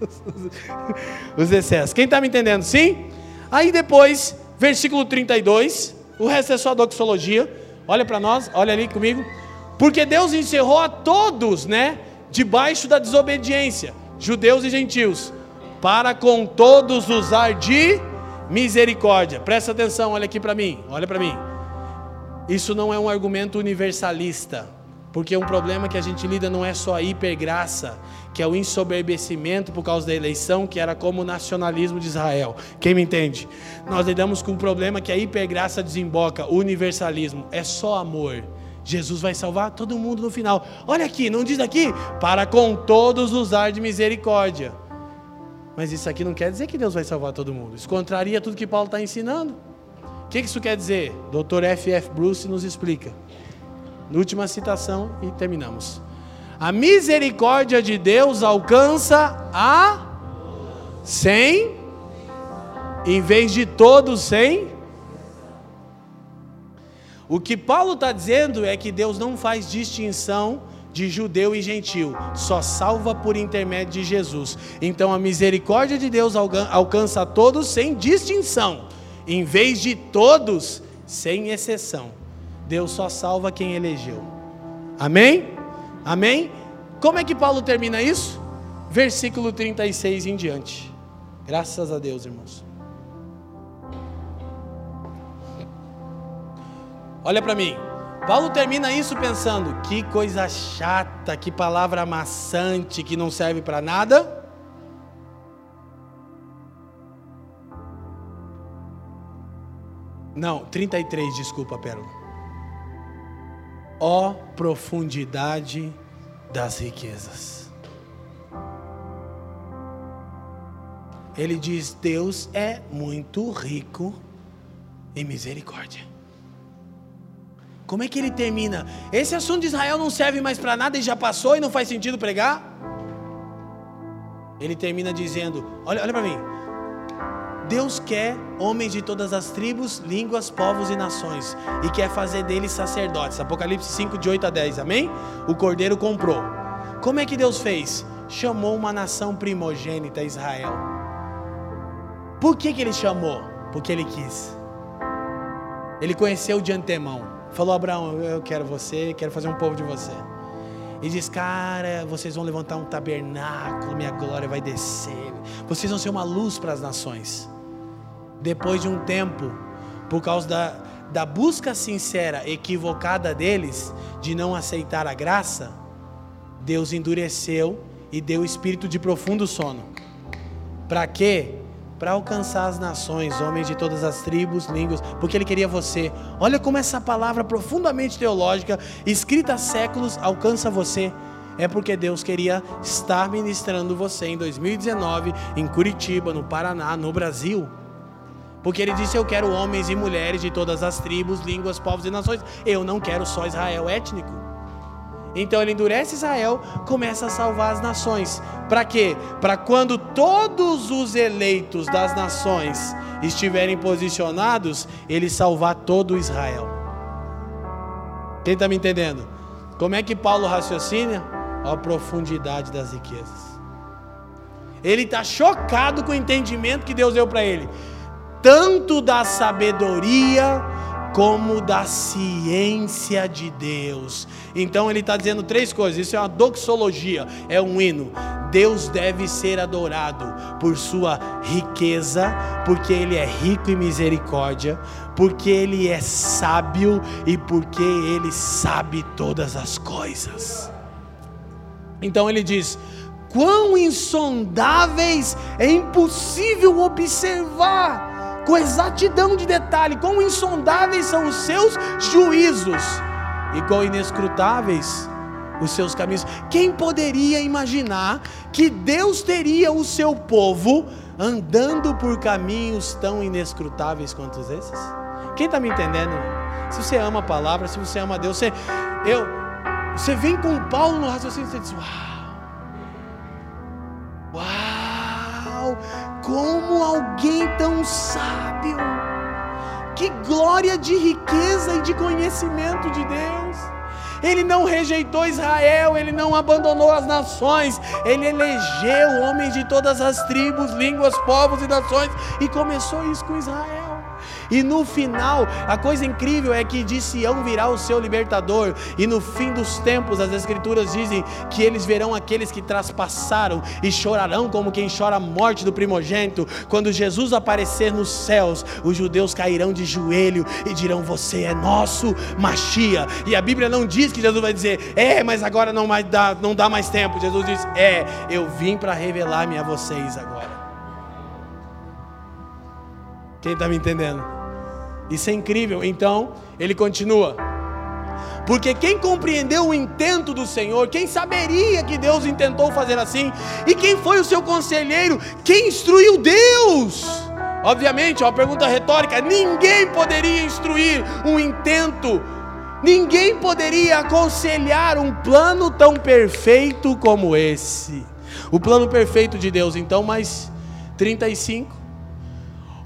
os excessos. Quem está me entendendo? Sim? Aí depois, versículo 32, o resto é só doxologia. Olha para nós, olha ali comigo. Porque Deus encerrou a todos, né? Debaixo da desobediência, judeus e gentios, para com todos usar de misericórdia. Presta atenção, olha aqui para mim, olha para mim. Isso não é um argumento universalista, porque um problema que a gente lida não é só a hipergraça, que é o ensoberbecimento por causa da eleição, que era como o nacionalismo de Israel. Quem me entende? Nós lidamos com um problema que a hipergraça desemboca, o universalismo, é só amor. Jesus vai salvar todo mundo no final. Olha aqui, não diz aqui? Para com todos usar de misericórdia. Mas isso aqui não quer dizer que Deus vai salvar todo mundo. Isso contraria tudo que Paulo está ensinando que isso quer dizer? Dr. F. F. Bruce nos explica. Última citação e terminamos. A misericórdia de Deus alcança a sem, em vez de todos sem. O que Paulo está dizendo é que Deus não faz distinção de judeu e gentil, só salva por intermédio de Jesus. Então a misericórdia de Deus alcança a todos sem distinção em vez de todos, sem exceção. Deus só salva quem elegeu. Amém? Amém? Como é que Paulo termina isso? Versículo 36 em diante. Graças a Deus, irmãos. Olha para mim. Paulo termina isso pensando: que coisa chata, que palavra amassante, que não serve para nada. Não, 33, desculpa, Pérola. Ó oh, profundidade das riquezas. Ele diz: Deus é muito rico em misericórdia. Como é que ele termina? Esse assunto de Israel não serve mais para nada e já passou e não faz sentido pregar? Ele termina dizendo: Olha, olha para mim. Deus quer homens de todas as tribos, línguas, povos e nações, e quer fazer deles sacerdotes. Apocalipse 5, de 8 a 10, amém? O cordeiro comprou. Como é que Deus fez? Chamou uma nação primogênita, Israel. Por que, que ele chamou? Porque ele quis. Ele conheceu de antemão. Falou: Abraão, eu quero você, quero fazer um povo de você. E diz: Cara, vocês vão levantar um tabernáculo, minha glória vai descer. Vocês vão ser uma luz para as nações depois de um tempo, por causa da, da busca sincera, equivocada deles, de não aceitar a graça, Deus endureceu e deu espírito de profundo sono. Para quê? Para alcançar as nações, homens de todas as tribos, línguas, porque Ele queria você. Olha como essa palavra profundamente teológica, escrita há séculos, alcança você. É porque Deus queria estar ministrando você em 2019, em Curitiba, no Paraná, no Brasil. Porque ele disse: Eu quero homens e mulheres de todas as tribos, línguas, povos e nações. Eu não quero só Israel étnico. Então ele endurece Israel, começa a salvar as nações. Para quê? Para quando todos os eleitos das nações estiverem posicionados, ele salvar todo Israel. Quem está me entendendo? Como é que Paulo raciocina? A profundidade das riquezas. Ele está chocado com o entendimento que Deus deu para ele tanto da sabedoria como da ciência de Deus. Então ele está dizendo três coisas. Isso é uma doxologia, é um hino. Deus deve ser adorado por sua riqueza, porque Ele é rico em misericórdia, porque Ele é sábio e porque Ele sabe todas as coisas. Então ele diz: quão insondáveis é impossível observar com exatidão de detalhe, quão insondáveis são os seus juízos e quão inescrutáveis os seus caminhos. Quem poderia imaginar que Deus teria o seu povo andando por caminhos tão inescrutáveis quanto esses? Quem está me entendendo? Se você ama a palavra, se você ama Deus, você, eu, você vem com Paulo no raciocínio e diz: Uau! Uau! Como alguém tão sábio! Que glória de riqueza e de conhecimento de Deus! Ele não rejeitou Israel, ele não abandonou as nações, ele elegeu homens de todas as tribos, línguas, povos e nações e começou isso com Israel. E no final, a coisa incrível é que de Sião virá o seu libertador. E no fim dos tempos, as Escrituras dizem que eles verão aqueles que traspassaram e chorarão como quem chora a morte do primogênito. Quando Jesus aparecer nos céus, os judeus cairão de joelho e dirão: Você é nosso Machia. E a Bíblia não diz que Jesus vai dizer: É, mas agora não, mais dá, não dá mais tempo. Jesus diz: É, eu vim para revelar-me a vocês agora. Quem está me entendendo? Isso é incrível. Então, ele continua. Porque quem compreendeu o intento do Senhor, quem saberia que Deus intentou fazer assim? E quem foi o seu conselheiro? Quem instruiu Deus? Obviamente, é uma pergunta retórica: ninguém poderia instruir um intento, ninguém poderia aconselhar um plano tão perfeito como esse. O plano perfeito de Deus, então, mais 35.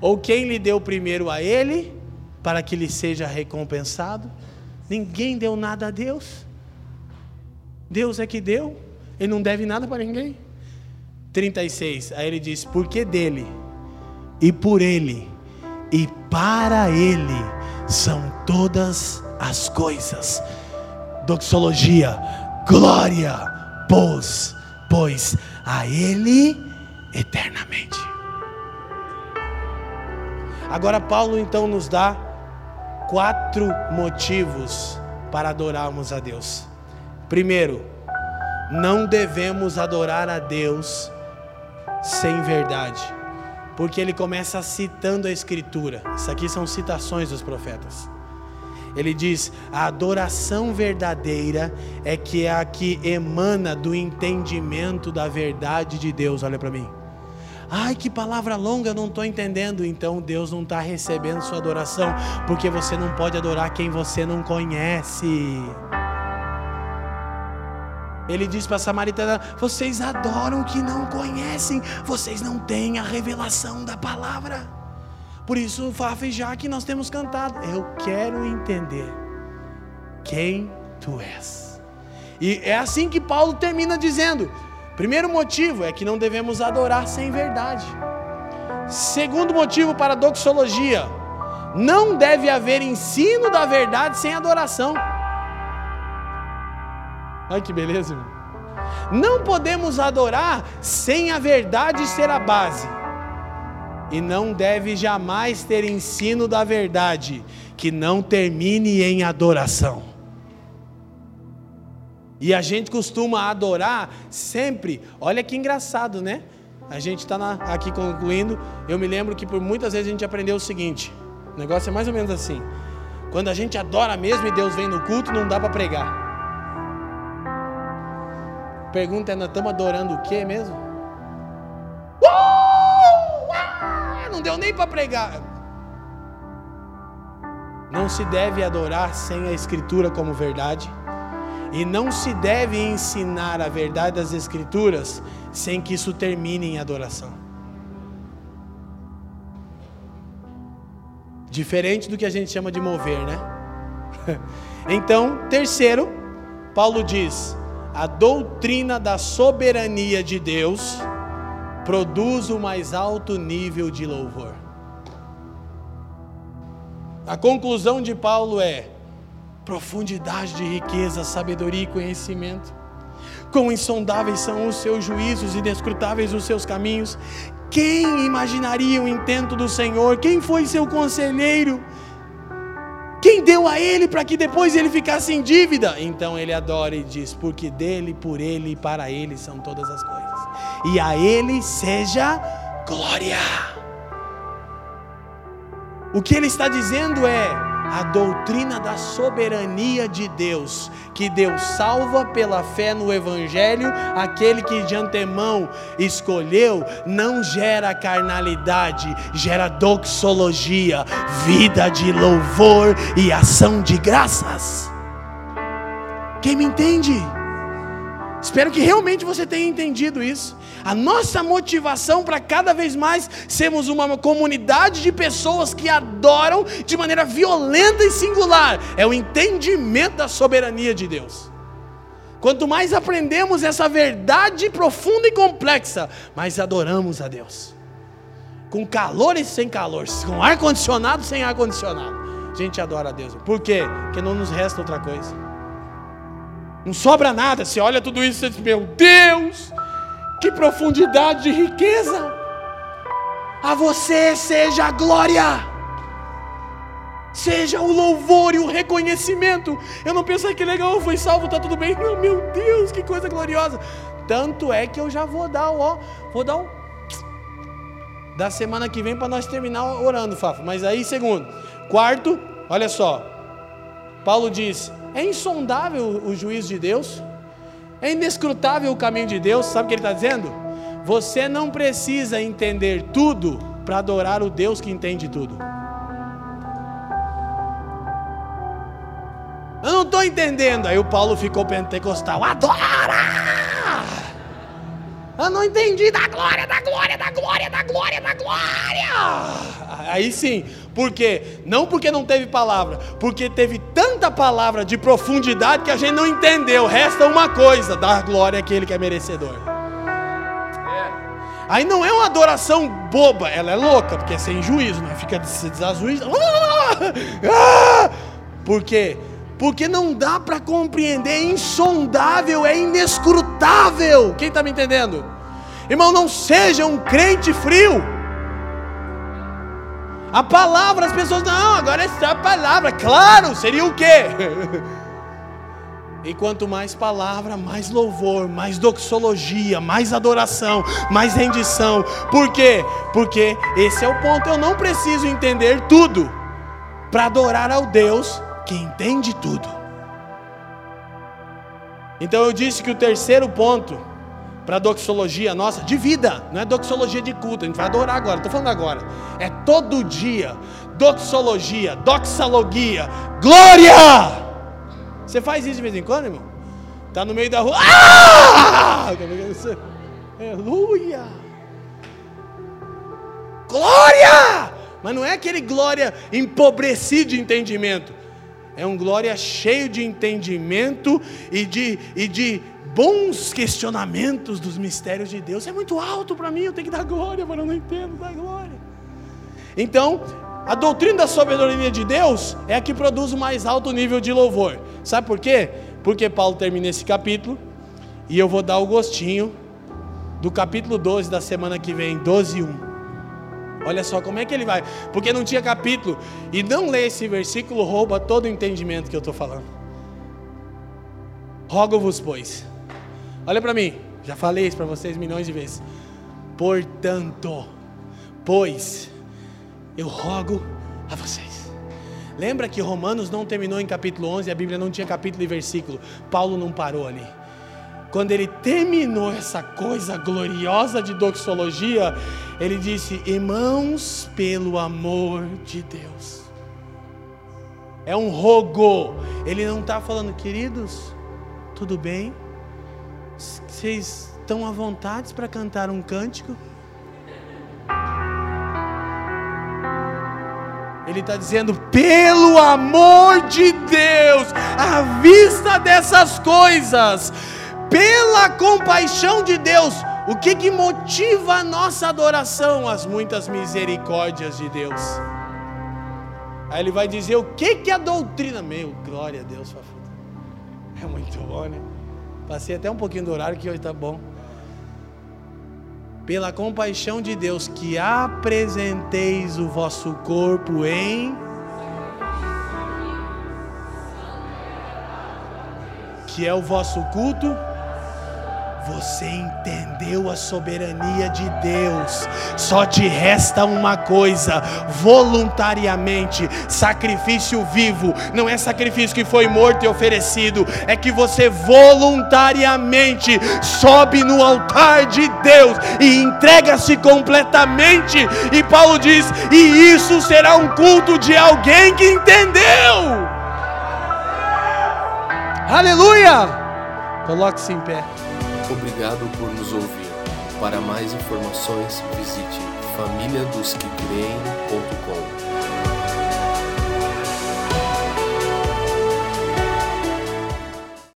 Ou quem lhe deu primeiro a ele, para que lhe seja recompensado. Ninguém deu nada a Deus. Deus é que deu, ele não deve nada para ninguém. 36, aí ele diz: Porque dele, e por ele, e para ele são todas as coisas. Doxologia, glória, pois, pois a ele eternamente. Agora Paulo então nos dá quatro motivos para adorarmos a Deus. Primeiro, não devemos adorar a Deus sem verdade, porque ele começa citando a Escritura. Isso aqui são citações dos profetas. Ele diz: a adoração verdadeira é que é a que emana do entendimento da verdade de Deus. Olha para mim. Ai, que palavra longa, eu não estou entendendo. Então Deus não está recebendo sua adoração, porque você não pode adorar quem você não conhece. Ele diz para a samaritana: Vocês adoram que não conhecem, vocês não têm a revelação da palavra. Por isso, Fafa e Jaque, nós temos cantado. Eu quero entender quem tu és. E é assim que Paulo termina dizendo: Primeiro motivo é que não devemos adorar sem verdade. Segundo motivo para a doxologia, não deve haver ensino da verdade sem adoração. Olha que beleza, irmão. Não podemos adorar sem a verdade ser a base. E não deve jamais ter ensino da verdade que não termine em adoração. E a gente costuma adorar sempre. Olha que engraçado, né? A gente está aqui concluindo. Eu me lembro que por muitas vezes a gente aprendeu o seguinte: o negócio é mais ou menos assim. Quando a gente adora mesmo e Deus vem no culto, não dá para pregar. Pergunta é: nós estamos adorando o que mesmo? Uh! Ah! Não deu nem para pregar. Não se deve adorar sem a Escritura como verdade e não se deve ensinar a verdade das Escrituras sem que isso termine em adoração. Diferente do que a gente chama de mover, né? Então, terceiro, Paulo diz: a doutrina da soberania de Deus produz o mais alto nível de louvor. A conclusão de Paulo é: profundidade de riqueza, sabedoria e conhecimento. quão insondáveis são os seus juízos e inescrutáveis os seus caminhos. Quem imaginaria o intento do Senhor? Quem foi seu conselheiro? Quem deu a ele para que depois ele ficasse em dívida? Então ele adora e diz: Porque dele, por ele e para ele são todas as coisas. E a ele seja glória. O que ele está dizendo é: a doutrina da soberania de Deus, que Deus salva pela fé no Evangelho, aquele que de antemão escolheu, não gera carnalidade, gera doxologia, vida de louvor e ação de graças. Quem me entende? Espero que realmente você tenha entendido isso. A nossa motivação para cada vez mais sermos uma comunidade de pessoas que adoram de maneira violenta e singular é o entendimento da soberania de Deus. Quanto mais aprendemos essa verdade profunda e complexa, mais adoramos a Deus. Com calor e sem calor, com ar condicionado e sem ar condicionado. A gente adora a Deus. Por quê? Porque não nos resta outra coisa. Não sobra nada. Você olha tudo isso e diz: Meu Deus, que profundidade de riqueza. A você seja a glória. Seja o louvor e o reconhecimento. Eu não pensei que legal, foi salvo, tá tudo bem. Não, meu Deus, que coisa gloriosa. Tanto é que eu já vou dar ó, vou dar um da semana que vem para nós terminar orando, Fafo. Mas aí, segundo, quarto, olha só. Paulo diz: é insondável o juízo de Deus, é inescrutável o caminho de Deus. Sabe o que ele está dizendo? Você não precisa entender tudo para adorar o Deus que entende tudo. Eu não estou entendendo. Aí o Paulo ficou pentecostal. Adora! Eu não entendi da glória, da glória, da glória, da glória, da glória. Aí sim, por quê? Não porque não teve palavra, porque teve tanta palavra de profundidade que a gente não entendeu. Resta uma coisa: dar glória àquele que é merecedor. É. Aí não é uma adoração boba, ela é louca, porque é sem juízo, né? fica desazuízo. Ah! Por quê? Porque não dá para compreender, é insondável, é inescrutável. Quem está me entendendo? Irmão, não seja um crente frio. A palavra, as pessoas, não, agora é só a palavra. Claro, seria o quê? E quanto mais palavra, mais louvor, mais doxologia, mais adoração, mais rendição. Por quê? Porque esse é o ponto. Eu não preciso entender tudo para adorar ao Deus que entende tudo. Então eu disse que o terceiro ponto para doxologia nossa, de vida, não é doxologia de culto, a gente vai adorar agora, estou falando agora, é todo dia, doxologia, doxalogia, glória! Você faz isso de vez em quando, irmão? Está no meio da rua, ah! aleluia! Glória! Mas não é aquele glória empobrecido de entendimento, é um glória cheio de entendimento e de, e de bons questionamentos dos mistérios de Deus. É muito alto para mim, eu tenho que dar glória, mas eu não entendo, dar glória. Então, a doutrina da soberania de Deus é a que produz o mais alto nível de louvor. Sabe por quê? Porque Paulo termina esse capítulo e eu vou dar o gostinho do capítulo 12 da semana que vem, 12 e 1. Olha só como é que ele vai, porque não tinha capítulo, e não ler esse versículo rouba todo o entendimento que eu estou falando. Rogo-vos, pois, Olha para mim, já falei isso para vocês milhões de vezes. Portanto, pois, eu rogo a vocês. Lembra que Romanos não terminou em capítulo 11, a Bíblia não tinha capítulo e versículo. Paulo não parou ali. Quando ele terminou essa coisa gloriosa de doxologia, ele disse: Irmãos, pelo amor de Deus. É um rogo. Ele não está falando, queridos, tudo bem? Vocês estão à vontade para cantar um cântico? Ele está dizendo, pelo amor de Deus, à vista dessas coisas, pela compaixão de Deus, o que, que motiva a nossa adoração? As muitas misericórdias de Deus. Aí ele vai dizer o que, que a doutrina, meu, glória a Deus, é muito bom, né? Passei até um pouquinho do horário que hoje tá bom. Pela compaixão de Deus, que apresenteis o vosso corpo em. Que é o vosso culto você entendeu a soberania de Deus. Só te resta uma coisa: voluntariamente, sacrifício vivo. Não é sacrifício que foi morto e oferecido, é que você voluntariamente sobe no altar de Deus e entrega-se completamente. E Paulo diz: e isso será um culto de alguém que entendeu. Aleluia! Coloque-se em pé. Obrigado por nos ouvir. Para mais informações, visite famíliadosquecreem.com.